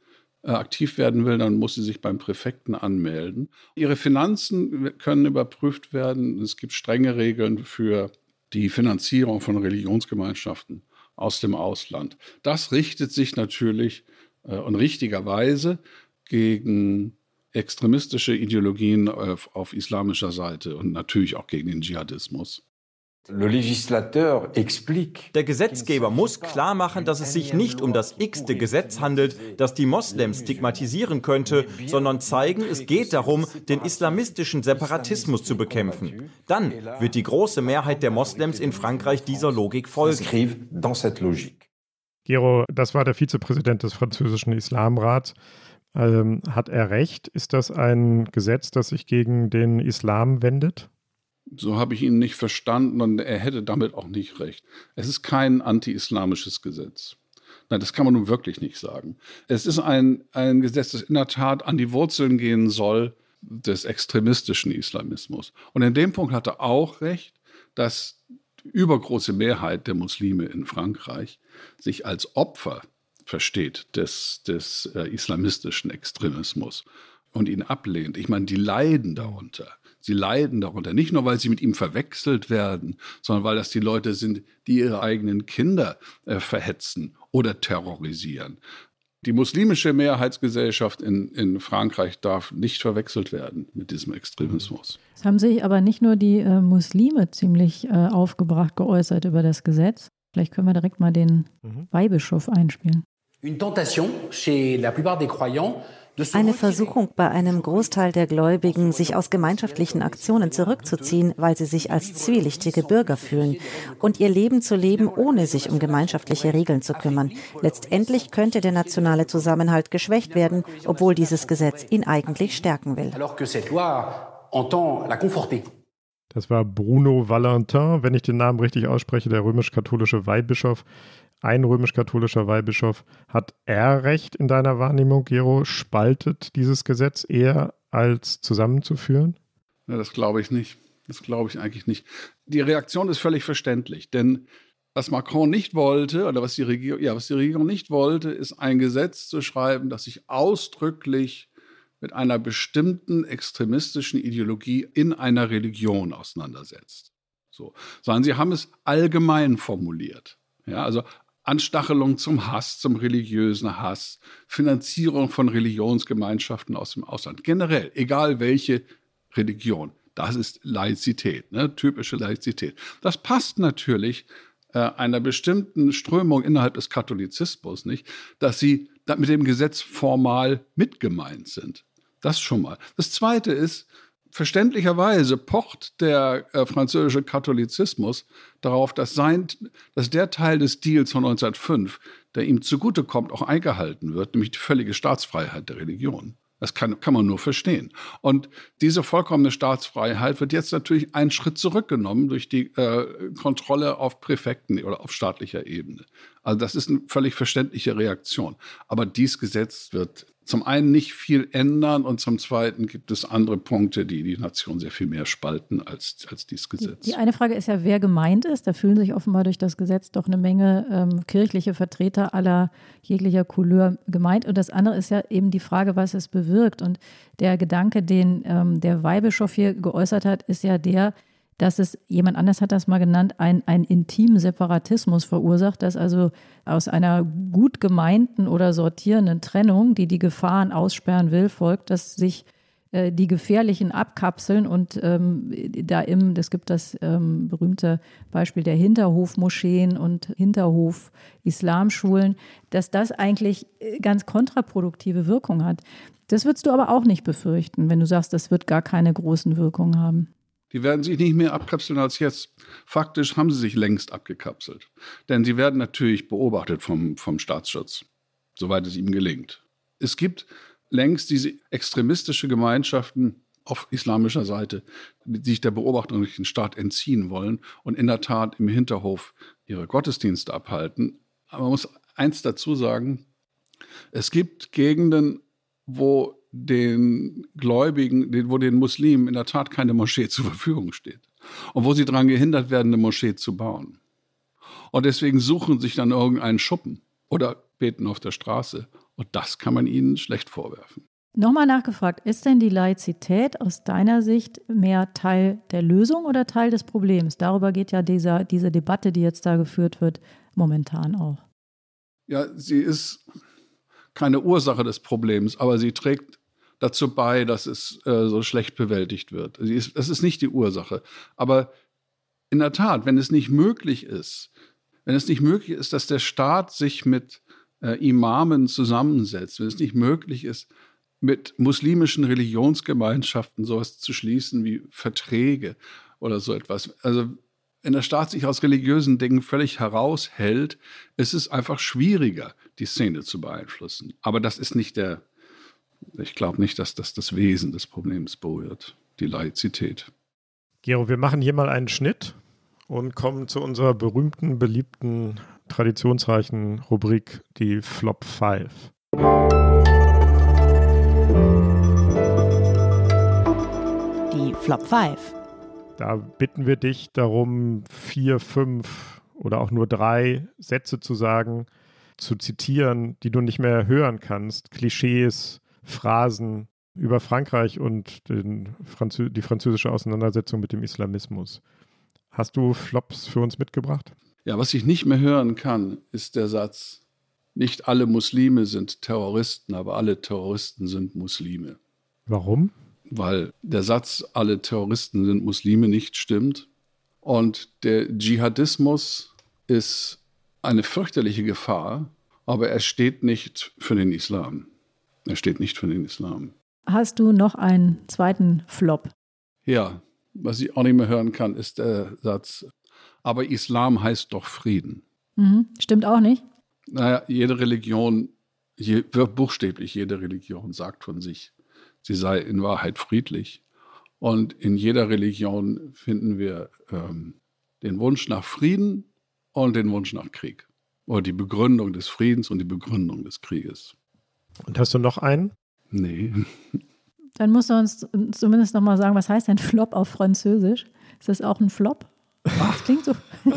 aktiv werden will, dann muss sie sich beim Präfekten anmelden. Ihre Finanzen können überprüft werden. Es gibt strenge Regeln für die Finanzierung von Religionsgemeinschaften aus dem Ausland. Das richtet sich natürlich äh, und richtigerweise gegen extremistische Ideologien auf, auf islamischer Seite und natürlich auch gegen den Dschihadismus. Der Gesetzgeber muss klar machen, dass es sich nicht um das x-te Gesetz handelt, das die Moslems stigmatisieren könnte, sondern zeigen, es geht darum, den islamistischen Separatismus zu bekämpfen. Dann wird die große Mehrheit der Moslems in Frankreich dieser Logik folgen. Gero, das war der Vizepräsident des französischen Islamrats. Ähm, hat er recht? Ist das ein Gesetz, das sich gegen den Islam wendet? So habe ich ihn nicht verstanden und er hätte damit auch nicht recht. Es ist kein anti-islamisches Gesetz. Nein, das kann man nun wirklich nicht sagen. Es ist ein, ein Gesetz, das in der Tat an die Wurzeln gehen soll des extremistischen Islamismus. Und in dem Punkt hat er auch recht, dass die übergroße Mehrheit der Muslime in Frankreich sich als Opfer versteht des, des äh, islamistischen Extremismus und ihn ablehnt. Ich meine, die leiden darunter. Sie leiden darunter. Nicht nur, weil sie mit ihm verwechselt werden, sondern weil das die Leute sind, die ihre eigenen Kinder äh, verhetzen oder terrorisieren. Die muslimische Mehrheitsgesellschaft in, in Frankreich darf nicht verwechselt werden mit diesem Extremismus. Es haben sich aber nicht nur die äh, Muslime ziemlich äh, aufgebracht geäußert über das Gesetz. Vielleicht können wir direkt mal den mhm. Weihbischof einspielen. Une tentation chez la plupart des croyants eine Versuchung bei einem Großteil der Gläubigen, sich aus gemeinschaftlichen Aktionen zurückzuziehen, weil sie sich als zwielichtige Bürger fühlen und ihr Leben zu leben, ohne sich um gemeinschaftliche Regeln zu kümmern. Letztendlich könnte der nationale Zusammenhalt geschwächt werden, obwohl dieses Gesetz ihn eigentlich stärken will. Das war Bruno Valentin, wenn ich den Namen richtig ausspreche, der römisch-katholische Weihbischof ein römisch-katholischer Weihbischof. Hat er recht in deiner Wahrnehmung, Gero? Spaltet dieses Gesetz eher als zusammenzuführen? Ja, das glaube ich nicht. Das glaube ich eigentlich nicht. Die Reaktion ist völlig verständlich, denn was Macron nicht wollte oder was die, Regierung, ja, was die Regierung nicht wollte, ist ein Gesetz zu schreiben, das sich ausdrücklich mit einer bestimmten extremistischen Ideologie in einer Religion auseinandersetzt. So. Sondern sie haben es allgemein formuliert. Ja, also Anstachelung zum Hass, zum religiösen Hass, Finanzierung von Religionsgemeinschaften aus dem Ausland. Generell, egal welche Religion. Das ist Laizität, ne? typische Laizität. Das passt natürlich äh, einer bestimmten Strömung innerhalb des Katholizismus nicht, dass sie mit dem Gesetz formal mitgemeint sind. Das schon mal. Das Zweite ist, verständlicherweise pocht der äh, französische Katholizismus darauf, dass, sein, dass der Teil des Deals von 1905, der ihm zugutekommt, auch eingehalten wird, nämlich die völlige Staatsfreiheit der Religion. Das kann, kann man nur verstehen. Und diese vollkommene Staatsfreiheit wird jetzt natürlich einen Schritt zurückgenommen durch die äh, Kontrolle auf Präfekten oder auf staatlicher Ebene. Also das ist eine völlig verständliche Reaktion. Aber dieses Gesetz wird zum einen nicht viel ändern und zum zweiten gibt es andere Punkte, die die Nation sehr viel mehr spalten als, als dieses Gesetz. Die, die eine Frage ist ja, wer gemeint ist. Da fühlen sich offenbar durch das Gesetz doch eine Menge ähm, kirchliche Vertreter aller jeglicher Couleur gemeint. Und das andere ist ja eben die Frage, was es bewirkt. Und der Gedanke, den ähm, der Weihbischof hier geäußert hat, ist ja der, dass es, jemand anders hat das mal genannt, ein, ein intimen Separatismus verursacht, dass also aus einer gut gemeinten oder sortierenden Trennung, die die Gefahren aussperren will, folgt, dass sich äh, die Gefährlichen abkapseln und ähm, da im, es gibt das ähm, berühmte Beispiel der Hinterhofmoscheen und Hinterhof-Islamschulen, dass das eigentlich äh, ganz kontraproduktive Wirkung hat. Das würdest du aber auch nicht befürchten, wenn du sagst, das wird gar keine großen Wirkungen haben. Die werden sich nicht mehr abkapseln als jetzt. Faktisch haben sie sich längst abgekapselt. Denn sie werden natürlich beobachtet vom, vom Staatsschutz, soweit es ihm gelingt. Es gibt längst diese extremistische Gemeinschaften auf islamischer Seite, die sich der Beobachtung durch den Staat entziehen wollen und in der Tat im Hinterhof ihre Gottesdienste abhalten. Aber man muss eins dazu sagen, es gibt Gegenden, wo den Gläubigen, wo den Muslimen in der Tat keine Moschee zur Verfügung steht. Und wo sie daran gehindert werden, eine Moschee zu bauen. Und deswegen suchen sich dann irgendeinen Schuppen oder beten auf der Straße. Und das kann man ihnen schlecht vorwerfen. Nochmal nachgefragt, ist denn die Laizität aus deiner Sicht mehr Teil der Lösung oder Teil des Problems? Darüber geht ja dieser, diese Debatte, die jetzt da geführt wird, momentan auch. Ja, sie ist keine Ursache des Problems, aber sie trägt dazu bei, dass es äh, so schlecht bewältigt wird. Ist, das ist nicht die Ursache. Aber in der Tat, wenn es nicht möglich ist, wenn es nicht möglich ist, dass der Staat sich mit äh, Imamen zusammensetzt, wenn es nicht möglich ist, mit muslimischen Religionsgemeinschaften sowas zu schließen wie Verträge oder so etwas. Also wenn der Staat sich aus religiösen Dingen völlig heraushält, ist es einfach schwieriger, die Szene zu beeinflussen. Aber das ist nicht der, ich glaube nicht, dass das das Wesen des Problems berührt, die Laizität. Gero, wir machen hier mal einen Schnitt und kommen zu unserer berühmten, beliebten, traditionsreichen Rubrik, die Flop 5. Die Flop 5. Da bitten wir dich darum, vier, fünf oder auch nur drei Sätze zu sagen, zu zitieren, die du nicht mehr hören kannst. Klischees, Phrasen über Frankreich und Franzö die französische Auseinandersetzung mit dem Islamismus. Hast du Flops für uns mitgebracht? Ja, was ich nicht mehr hören kann, ist der Satz, nicht alle Muslime sind Terroristen, aber alle Terroristen sind Muslime. Warum? Weil der Satz, alle Terroristen sind Muslime, nicht stimmt. Und der Dschihadismus ist eine fürchterliche Gefahr, aber er steht nicht für den Islam. Er steht nicht für den Islam. Hast du noch einen zweiten Flop? Ja, was ich auch nicht mehr hören kann, ist der Satz, aber Islam heißt doch Frieden. Mhm. Stimmt auch nicht. Naja, jede Religion, je, buchstäblich jede Religion sagt von sich, sie sei in Wahrheit friedlich. Und in jeder Religion finden wir ähm, den Wunsch nach Frieden und den Wunsch nach Krieg. Oder die Begründung des Friedens und die Begründung des Krieges. Und hast du noch einen? Nee. Dann musst du uns zumindest noch mal sagen, was heißt ein Flop auf Französisch? Ist das auch ein Flop? Das klingt so.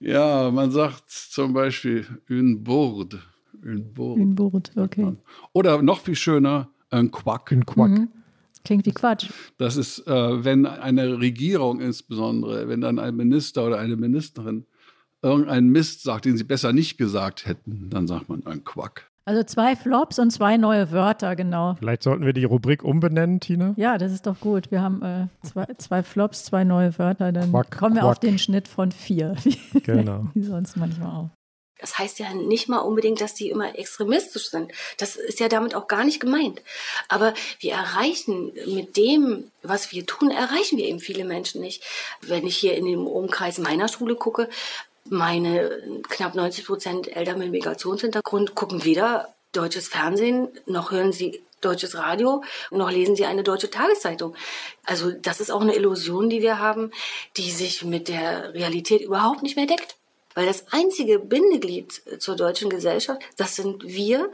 ja, man sagt zum Beispiel une bourde. Une bourde. Une bourde, okay. Oder noch viel schöner, ein Quack. Ein Quack. Mhm. Klingt wie Quatsch. Das ist, äh, wenn eine Regierung insbesondere, wenn dann ein Minister oder eine Ministerin irgendeinen Mist sagt, den sie besser nicht gesagt hätten, dann sagt man ein Quack. Also zwei Flops und zwei neue Wörter, genau. Vielleicht sollten wir die Rubrik umbenennen, Tina? Ja, das ist doch gut. Wir haben äh, zwei, zwei, Flops, zwei neue Wörter. Dann Quack, kommen wir Quack. auf den Schnitt von vier. Genau. Wie sonst manchmal auch. Das heißt ja nicht mal unbedingt, dass die immer extremistisch sind. Das ist ja damit auch gar nicht gemeint. Aber wir erreichen mit dem, was wir tun, erreichen wir eben viele Menschen nicht. Wenn ich hier in dem Umkreis meiner Schule gucke, meine knapp 90 Prozent Eltern mit Migrationshintergrund gucken weder deutsches Fernsehen, noch hören sie deutsches Radio, noch lesen sie eine deutsche Tageszeitung. Also das ist auch eine Illusion, die wir haben, die sich mit der Realität überhaupt nicht mehr deckt. Weil das einzige Bindeglied zur deutschen Gesellschaft, das sind wir,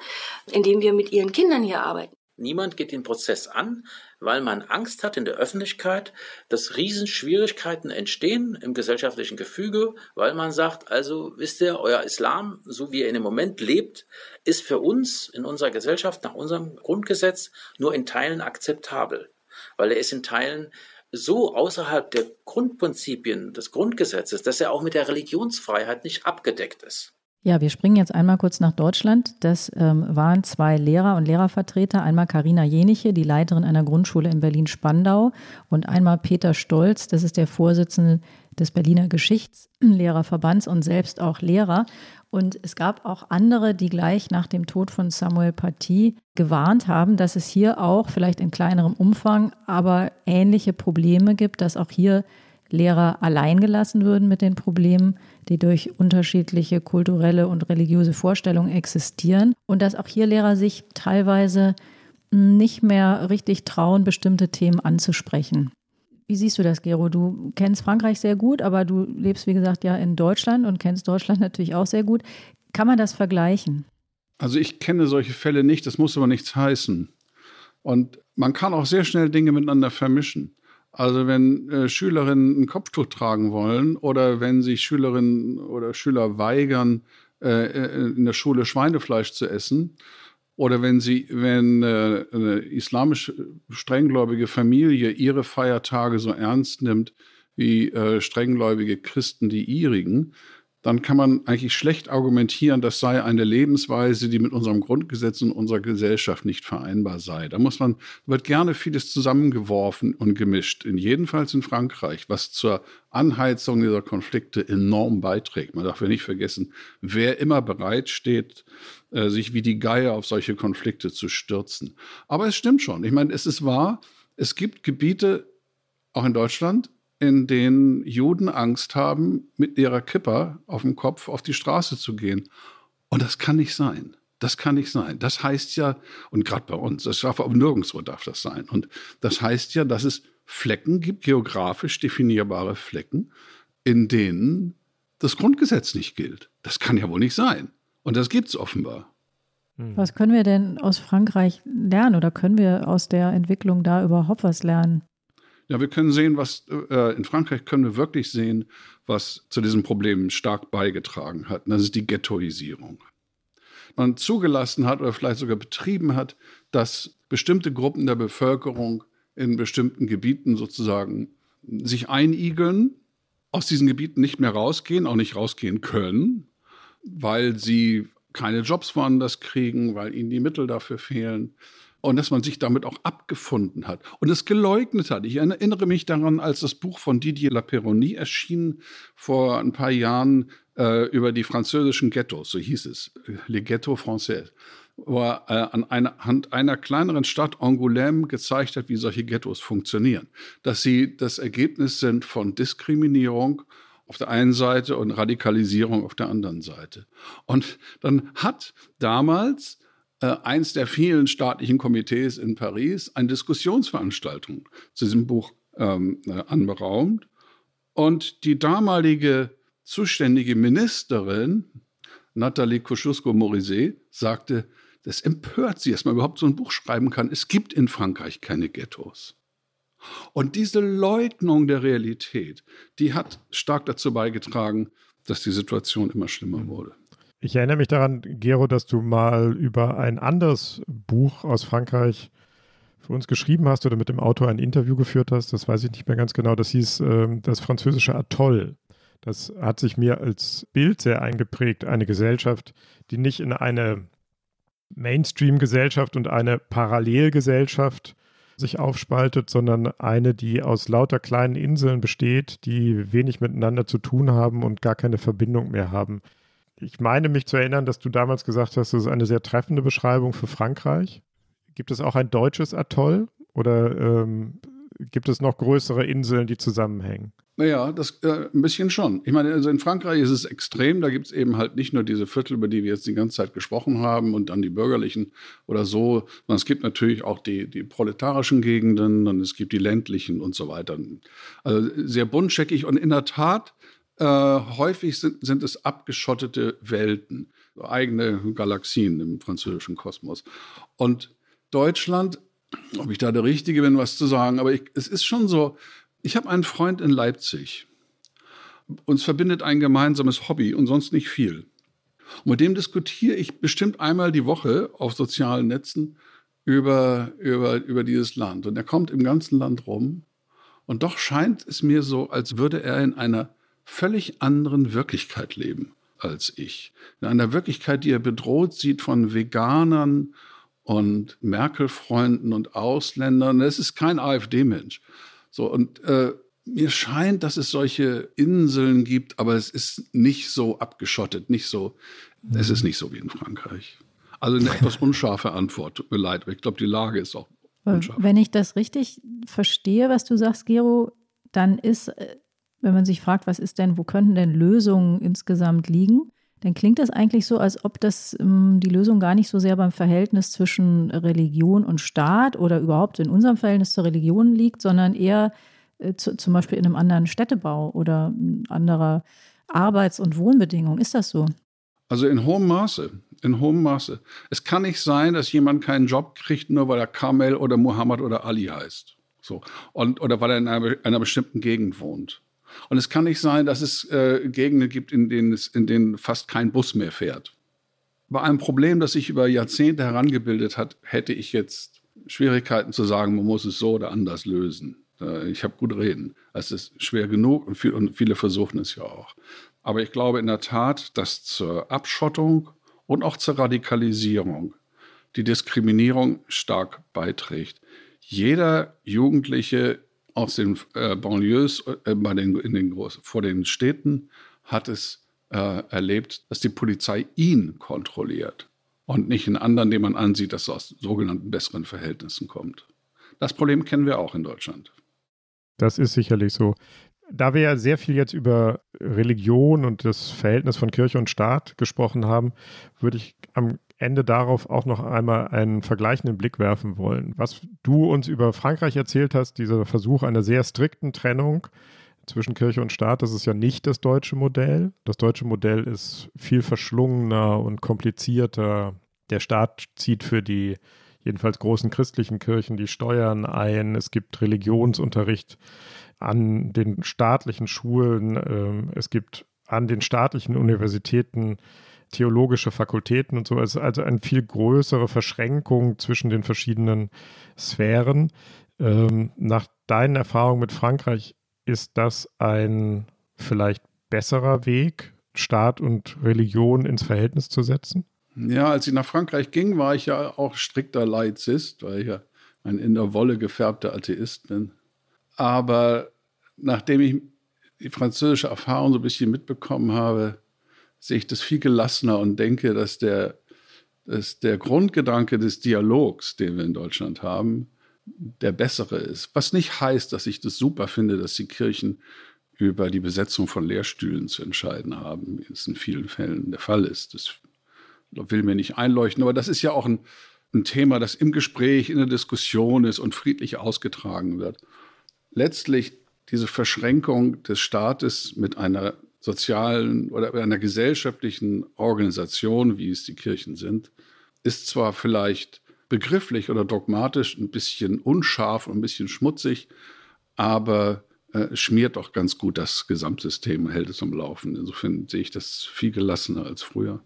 indem wir mit ihren Kindern hier arbeiten. Niemand geht den Prozess an, weil man Angst hat in der Öffentlichkeit, dass Riesenschwierigkeiten entstehen im gesellschaftlichen Gefüge, weil man sagt, also wisst ihr, euer Islam, so wie er im Moment lebt, ist für uns in unserer Gesellschaft nach unserem Grundgesetz nur in Teilen akzeptabel, weil er ist in Teilen so außerhalb der Grundprinzipien des Grundgesetzes, dass er auch mit der Religionsfreiheit nicht abgedeckt ist. Ja, wir springen jetzt einmal kurz nach Deutschland. Das ähm, waren zwei Lehrer und Lehrervertreter. Einmal Karina Jeniche, die Leiterin einer Grundschule in Berlin-Spandau und einmal Peter Stolz, das ist der Vorsitzende des Berliner Geschichtslehrerverbands und selbst auch Lehrer. Und es gab auch andere, die gleich nach dem Tod von Samuel Paty gewarnt haben, dass es hier auch vielleicht in kleinerem Umfang, aber ähnliche Probleme gibt, dass auch hier Lehrer allein gelassen würden mit den Problemen, die durch unterschiedliche kulturelle und religiöse Vorstellungen existieren und dass auch hier Lehrer sich teilweise nicht mehr richtig trauen, bestimmte Themen anzusprechen. Wie siehst du das, Gero? Du kennst Frankreich sehr gut, aber du lebst, wie gesagt, ja in Deutschland und kennst Deutschland natürlich auch sehr gut. Kann man das vergleichen? Also ich kenne solche Fälle nicht, das muss aber nichts heißen. Und man kann auch sehr schnell Dinge miteinander vermischen. Also wenn äh, Schülerinnen ein Kopftuch tragen wollen oder wenn sich Schülerinnen oder Schüler weigern, äh, äh, in der Schule Schweinefleisch zu essen, oder wenn sie, wenn äh, eine islamisch strenggläubige Familie ihre Feiertage so ernst nimmt wie äh, strenggläubige Christen die ihrigen, dann kann man eigentlich schlecht argumentieren, das sei eine Lebensweise, die mit unserem Grundgesetz und unserer Gesellschaft nicht vereinbar sei. Da muss man, wird gerne vieles zusammengeworfen und gemischt, in jedenfalls in Frankreich, was zur Anheizung dieser Konflikte enorm beiträgt. Man darf ja nicht vergessen, wer immer bereit steht, äh, sich wie die Geier auf solche Konflikte zu stürzen. Aber es stimmt schon. Ich meine, es ist wahr, es gibt Gebiete, auch in Deutschland, in denen Juden Angst haben, mit ihrer Kippa auf dem Kopf auf die Straße zu gehen. Und das kann nicht sein. Das kann nicht sein. Das heißt ja, und gerade bei uns, das darf aber nirgendwo darf das sein. Und das heißt ja, dass es Flecken gibt, geografisch definierbare Flecken, in denen das Grundgesetz nicht gilt. Das kann ja wohl nicht sein. Und das gibt es offenbar. Hm. Was können wir denn aus Frankreich lernen oder können wir aus der Entwicklung da überhaupt was lernen? Ja, wir können sehen, was äh, in Frankreich können wir wirklich sehen, was zu diesem Problem stark beigetragen hat. Und das ist die Ghettoisierung. Man zugelassen hat oder vielleicht sogar betrieben hat, dass bestimmte Gruppen der Bevölkerung in bestimmten Gebieten sozusagen sich einigeln, aus diesen Gebieten nicht mehr rausgehen, auch nicht rausgehen können, weil sie keine Jobs woanders kriegen, weil ihnen die Mittel dafür fehlen und dass man sich damit auch abgefunden hat und es geleugnet hat. Ich erinnere mich daran, als das Buch von Didier Laperonie erschien vor ein paar Jahren äh, über die französischen Ghettos, so hieß es, Les Ghettos Français, wo er äh, an einer, Hand einer kleineren Stadt Angoulême gezeigt hat, wie solche Ghettos funktionieren. Dass sie das Ergebnis sind von Diskriminierung auf der einen Seite und Radikalisierung auf der anderen Seite. Und dann hat damals eins der vielen staatlichen Komitees in Paris eine Diskussionsveranstaltung zu diesem Buch ähm, äh, anberaumt. Und die damalige zuständige Ministerin, Nathalie Kosciusko-Morizet, sagte, das empört sie, dass man überhaupt so ein Buch schreiben kann. Es gibt in Frankreich keine Ghettos. Und diese Leugnung der Realität, die hat stark dazu beigetragen, dass die Situation immer schlimmer wurde. Ich erinnere mich daran, Gero, dass du mal über ein anderes Buch aus Frankreich für uns geschrieben hast oder mit dem Autor ein Interview geführt hast. Das weiß ich nicht mehr ganz genau. Das hieß äh, das französische Atoll. Das hat sich mir als Bild sehr eingeprägt. Eine Gesellschaft, die nicht in eine Mainstream-Gesellschaft und eine Parallelgesellschaft sich aufspaltet, sondern eine, die aus lauter kleinen Inseln besteht, die wenig miteinander zu tun haben und gar keine Verbindung mehr haben ich meine mich zu erinnern, dass du damals gesagt hast, das ist eine sehr treffende Beschreibung für Frankreich. Gibt es auch ein deutsches Atoll oder ähm, gibt es noch größere Inseln, die zusammenhängen? Naja, das äh, ein bisschen schon. Ich meine, also in Frankreich ist es extrem. Da gibt es eben halt nicht nur diese Viertel, über die wir jetzt die ganze Zeit gesprochen haben und dann die bürgerlichen oder so, sondern es gibt natürlich auch die, die proletarischen Gegenden und es gibt die ländlichen und so weiter. Also sehr buntscheckig und in der Tat äh, häufig sind, sind es abgeschottete Welten, eigene Galaxien im französischen Kosmos. Und Deutschland, ob ich da der Richtige bin, was zu sagen, aber ich, es ist schon so, ich habe einen Freund in Leipzig. Uns verbindet ein gemeinsames Hobby und sonst nicht viel. Und mit dem diskutiere ich bestimmt einmal die Woche auf sozialen Netzen über, über, über dieses Land. Und er kommt im ganzen Land rum. Und doch scheint es mir so, als würde er in einer völlig anderen Wirklichkeit leben als ich. In einer Wirklichkeit, die er bedroht sieht von Veganern und Merkel-Freunden und Ausländern. Es ist kein AfD-Mensch. So, und äh, mir scheint, dass es solche Inseln gibt, aber es ist nicht so abgeschottet, nicht so, mhm. es ist nicht so wie in Frankreich. Also eine etwas unscharfe Antwort, tut mir leid, aber ich glaube, die Lage ist auch unscharf. Wenn ich das richtig verstehe, was du sagst, Gero, dann ist, äh, wenn man sich fragt, was ist denn, wo könnten denn Lösungen insgesamt liegen, dann klingt das eigentlich so, als ob das ähm, die Lösung gar nicht so sehr beim Verhältnis zwischen Religion und Staat oder überhaupt in unserem Verhältnis zur Religion liegt, sondern eher äh, zu, zum Beispiel in einem anderen Städtebau oder anderer Arbeits- und Wohnbedingungen. Ist das so? Also in hohem Maße in hohem Maße. Es kann nicht sein, dass jemand keinen Job kriegt, nur weil er Kamel oder Muhammad oder Ali heißt. So. Und, oder weil er in einer, einer bestimmten Gegend wohnt. Und es kann nicht sein, dass es äh, Gegenden gibt, in denen, es, in denen fast kein Bus mehr fährt. Bei einem Problem, das sich über Jahrzehnte herangebildet hat, hätte ich jetzt Schwierigkeiten zu sagen, man muss es so oder anders lösen. Äh, ich habe gut reden. Es ist schwer genug und, viel, und viele versuchen es ja auch. Aber ich glaube in der Tat, dass zur Abschottung und auch zur Radikalisierung die Diskriminierung stark beiträgt. Jeder Jugendliche aus den äh, Banlieues äh, bei den, in den Groß vor den Städten hat es äh, erlebt, dass die Polizei ihn kontrolliert und nicht einen anderen, den man ansieht, dass er aus sogenannten besseren Verhältnissen kommt. Das Problem kennen wir auch in Deutschland. Das ist sicherlich so. Da wir ja sehr viel jetzt über Religion und das Verhältnis von Kirche und Staat gesprochen haben, würde ich am Ende darauf auch noch einmal einen vergleichenden Blick werfen wollen. Was du uns über Frankreich erzählt hast, dieser Versuch einer sehr strikten Trennung zwischen Kirche und Staat, das ist ja nicht das deutsche Modell. Das deutsche Modell ist viel verschlungener und komplizierter. Der Staat zieht für die jedenfalls großen christlichen Kirchen die Steuern ein. Es gibt Religionsunterricht an den staatlichen Schulen, äh, es gibt an den staatlichen Universitäten theologische Fakultäten und so. Ist also eine viel größere Verschränkung zwischen den verschiedenen Sphären. Ähm, nach deinen Erfahrungen mit Frankreich ist das ein vielleicht besserer Weg, Staat und Religion ins Verhältnis zu setzen? Ja, als ich nach Frankreich ging, war ich ja auch strikter Laizist, weil ich ja ein in der Wolle gefärbter Atheist bin. Aber nachdem ich die französische Erfahrung so ein bisschen mitbekommen habe, sehe ich das viel gelassener und denke, dass der, dass der Grundgedanke des Dialogs, den wir in Deutschland haben, der bessere ist. Was nicht heißt, dass ich das super finde, dass die Kirchen über die Besetzung von Lehrstühlen zu entscheiden haben, wie es in vielen Fällen der Fall ist. Das will mir nicht einleuchten, aber das ist ja auch ein, ein Thema, das im Gespräch, in der Diskussion ist und friedlich ausgetragen wird letztlich diese Verschränkung des Staates mit einer sozialen oder einer gesellschaftlichen Organisation, wie es die Kirchen sind, ist zwar vielleicht begrifflich oder dogmatisch ein bisschen unscharf und ein bisschen schmutzig, aber äh, schmiert doch ganz gut das Gesamtsystem, hält es am Laufen. Insofern sehe ich das viel gelassener als früher.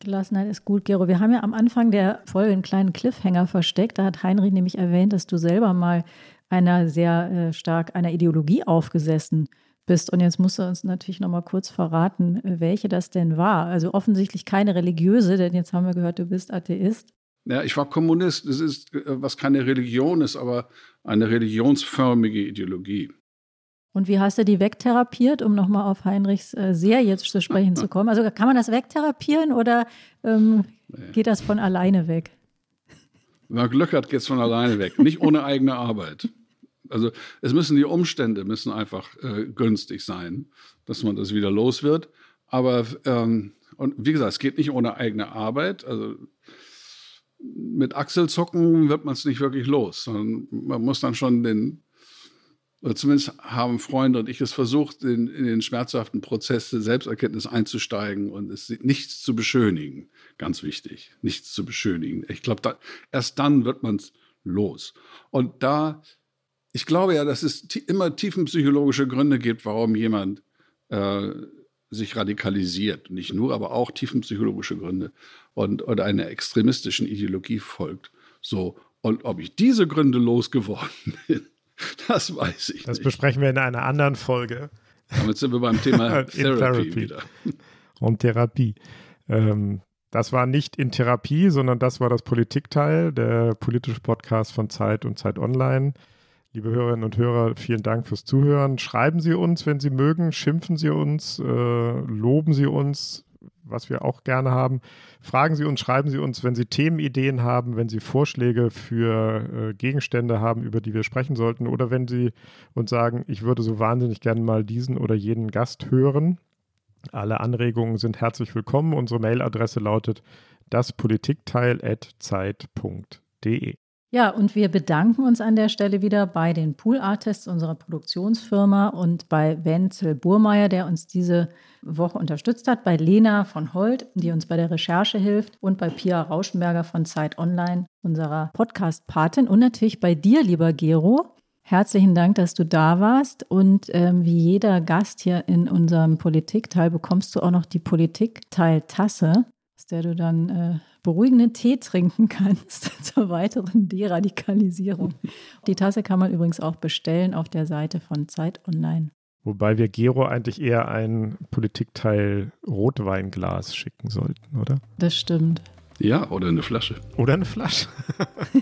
Gelassenheit ist gut, Gero. Wir haben ja am Anfang der Folge einen kleinen Cliffhanger versteckt. Da hat Heinrich nämlich erwähnt, dass du selber mal einer sehr äh, stark einer Ideologie aufgesessen bist. Und jetzt musst du uns natürlich noch mal kurz verraten, welche das denn war. Also offensichtlich keine religiöse, denn jetzt haben wir gehört, du bist Atheist. Ja, ich war Kommunist. Das ist, äh, was keine Religion ist, aber eine religionsförmige Ideologie. Und wie hast du die wegtherapiert, um nochmal auf Heinrichs äh, Serie jetzt zu sprechen zu kommen? Also kann man das wegtherapieren oder ähm, nee. geht das von alleine weg? Glück hat, geht es von alleine weg. Nicht ohne eigene Arbeit. Also es müssen die Umstände müssen einfach äh, günstig sein, dass man das wieder los wird. Aber ähm, und wie gesagt, es geht nicht ohne eigene Arbeit. Also mit Achselzucken wird man es nicht wirklich los, sondern man muss dann schon den, oder zumindest haben Freunde und ich es versucht, in, in den schmerzhaften Prozess der Selbsterkenntnis einzusteigen und es nichts zu beschönigen. Ganz wichtig, nichts zu beschönigen. Ich glaube, da, erst dann wird man es los. Und da, ich glaube ja, dass es immer tiefenpsychologische Gründe gibt, warum jemand äh, sich radikalisiert. Nicht nur, aber auch tiefenpsychologische Gründe und oder einer extremistischen Ideologie folgt. So. Und ob ich diese Gründe losgeworden bin, Das weiß ich. Das nicht. besprechen wir in einer anderen Folge. Damit sind wir beim Thema Therapy, Therapy, wieder. Und Therapie. Ähm, das war nicht in Therapie, sondern das war das Politikteil, der politische Podcast von Zeit und Zeit Online. Liebe Hörerinnen und Hörer, vielen Dank fürs Zuhören. Schreiben Sie uns, wenn Sie mögen, schimpfen Sie uns, äh, loben Sie uns, was wir auch gerne haben. Fragen Sie uns, schreiben Sie uns, wenn Sie Themenideen haben, wenn Sie Vorschläge für äh, Gegenstände haben, über die wir sprechen sollten, oder wenn Sie uns sagen, ich würde so wahnsinnig gerne mal diesen oder jenen Gast hören. Alle Anregungen sind herzlich willkommen. Unsere Mailadresse lautet daspolitikteil.zeit.de. Ja, und wir bedanken uns an der Stelle wieder bei den Pool Artists unserer Produktionsfirma und bei Wenzel Burmeier, der uns diese Woche unterstützt hat, bei Lena von Holt, die uns bei der Recherche hilft und bei Pia Rauschenberger von Zeit Online, unserer Podcast-Patin und natürlich bei dir, lieber Gero. Herzlichen Dank, dass du da warst. Und ähm, wie jeder Gast hier in unserem Politikteil bekommst du auch noch die Politikteil-Tasse, aus der du dann äh, beruhigenden Tee trinken kannst zur weiteren Deradikalisierung. Die Tasse kann man übrigens auch bestellen auf der Seite von Zeit Online. Wobei wir Gero eigentlich eher ein Politikteil Rotweinglas schicken sollten, oder? Das stimmt. Ja, oder eine Flasche. Oder eine Flasche.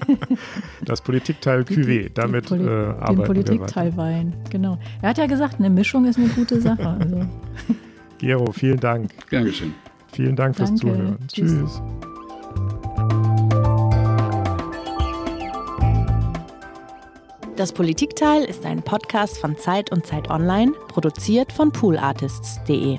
das Politikteil Cuvée, damit Poli äh, arbeiten Den Politikteil Wein, genau. Er hat ja gesagt, eine Mischung ist eine gute Sache. Also. Gero, vielen Dank. Gern geschehen. Vielen Dank fürs Danke. Zuhören. Tschüss. Tschüss. Das Politikteil ist ein Podcast von Zeit und Zeit Online, produziert von poolartists.de.